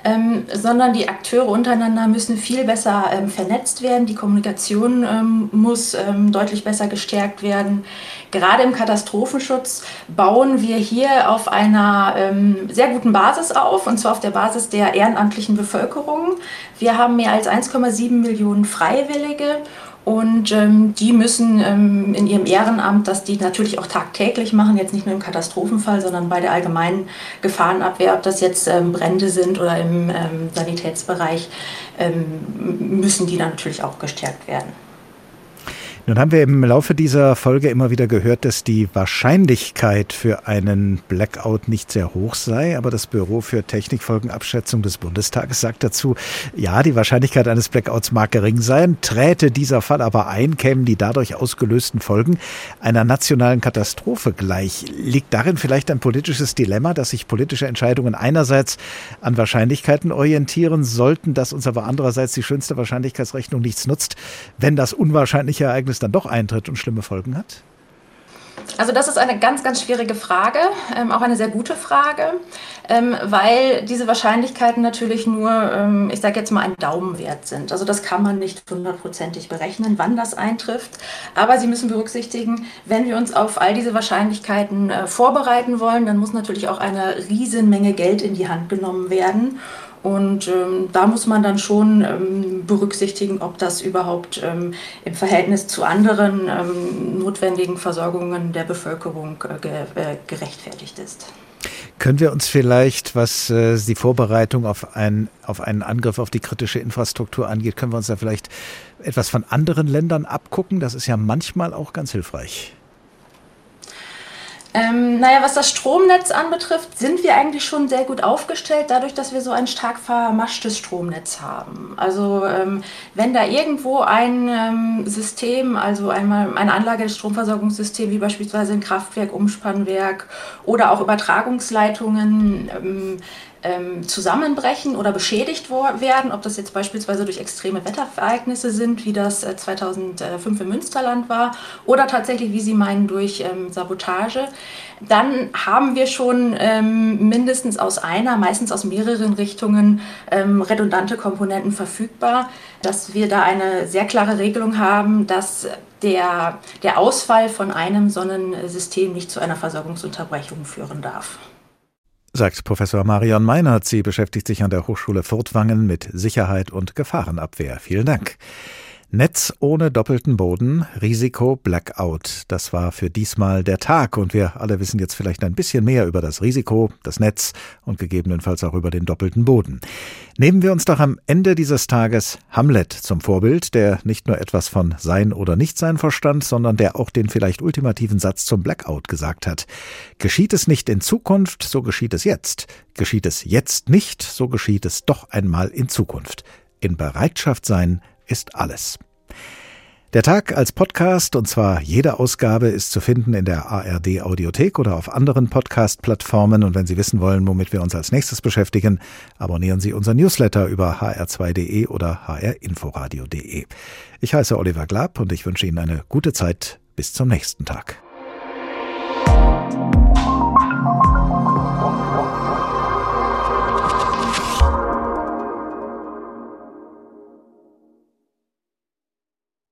ähm, sondern die Akteure untereinander müssen viel besser ähm, vernetzt werden. Die Kommunikation ähm, muss ähm, deutlich besser gestärkt werden. Gerade im Katastrophenschutz bauen wir hier auf einer ähm, sehr guten Basis auf, und zwar auf der Basis der ehrenamtlichen Bevölkerung. Wir haben mehr als 1,7 Millionen Freiwillige und ähm, die müssen ähm, in ihrem Ehrenamt, das die natürlich auch tagtäglich machen, jetzt nicht nur im Katastrophenfall, sondern bei der allgemeinen Gefahrenabwehr, ob das jetzt ähm, Brände sind oder im ähm, Sanitätsbereich, ähm, müssen die dann natürlich auch gestärkt werden. Nun haben wir im Laufe dieser Folge immer wieder gehört, dass die Wahrscheinlichkeit für einen Blackout nicht sehr hoch sei, aber das Büro für Technikfolgenabschätzung des Bundestages sagt dazu, ja, die Wahrscheinlichkeit eines Blackouts mag gering sein, träte dieser Fall aber ein, kämen die dadurch ausgelösten Folgen einer nationalen Katastrophe gleich. Liegt darin vielleicht ein politisches Dilemma, dass sich politische Entscheidungen einerseits an Wahrscheinlichkeiten orientieren sollten, dass uns aber andererseits die schönste Wahrscheinlichkeitsrechnung nichts nutzt, wenn das unwahrscheinliche Ereignis dann doch eintritt und schlimme Folgen hat? Also das ist eine ganz, ganz schwierige Frage, ähm, auch eine sehr gute Frage, ähm, weil diese Wahrscheinlichkeiten natürlich nur, ähm, ich sage jetzt mal, ein Daumenwert sind. Also das kann man nicht hundertprozentig berechnen, wann das eintrifft. Aber Sie müssen berücksichtigen, wenn wir uns auf all diese Wahrscheinlichkeiten äh, vorbereiten wollen, dann muss natürlich auch eine Riesenmenge Geld in die Hand genommen werden. Und ähm, da muss man dann schon ähm, berücksichtigen, ob das überhaupt ähm, im Verhältnis zu anderen ähm, notwendigen Versorgungen der Bevölkerung äh, ge äh, gerechtfertigt ist. Können wir uns vielleicht, was äh, die Vorbereitung auf, ein, auf einen Angriff auf die kritische Infrastruktur angeht, können wir uns da vielleicht etwas von anderen Ländern abgucken? Das ist ja manchmal auch ganz hilfreich. Ähm, naja, was das Stromnetz anbetrifft, sind wir eigentlich schon sehr gut aufgestellt, dadurch, dass wir so ein stark vermaschtes Stromnetz haben. Also ähm, wenn da irgendwo ein ähm, System, also einmal eine Anlage des Stromversorgungssystems, wie beispielsweise ein Kraftwerk, Umspannwerk oder auch Übertragungsleitungen, ähm, ähm, zusammenbrechen oder beschädigt werden, ob das jetzt beispielsweise durch extreme Wetterereignisse sind, wie das äh, 2005 im Münsterland war, oder tatsächlich, wie Sie meinen, durch ähm, Sabotage, dann haben wir schon ähm, mindestens aus einer, meistens aus mehreren Richtungen ähm, redundante Komponenten verfügbar, dass wir da eine sehr klare Regelung haben, dass der, der Ausfall von einem Sonnensystem nicht zu einer Versorgungsunterbrechung führen darf sagt Professor Marion Meinert. Sie beschäftigt sich an der Hochschule Furtwangen mit Sicherheit und Gefahrenabwehr. Vielen Dank. Netz ohne doppelten Boden, Risiko Blackout. Das war für diesmal der Tag und wir alle wissen jetzt vielleicht ein bisschen mehr über das Risiko, das Netz und gegebenenfalls auch über den doppelten Boden. Nehmen wir uns doch am Ende dieses Tages Hamlet zum Vorbild, der nicht nur etwas von Sein oder Nichtsein verstand, sondern der auch den vielleicht ultimativen Satz zum Blackout gesagt hat. Geschieht es nicht in Zukunft, so geschieht es jetzt. Geschieht es jetzt nicht, so geschieht es doch einmal in Zukunft. In Bereitschaft sein, ist alles. Der Tag als Podcast, und zwar jede Ausgabe, ist zu finden in der ARD Audiothek oder auf anderen Podcast-Plattformen. Und wenn Sie wissen wollen, womit wir uns als nächstes beschäftigen, abonnieren Sie unser Newsletter über hr2.de oder hrinforadio.de. Ich heiße Oliver Glab und ich wünsche Ihnen eine gute Zeit. Bis zum nächsten Tag.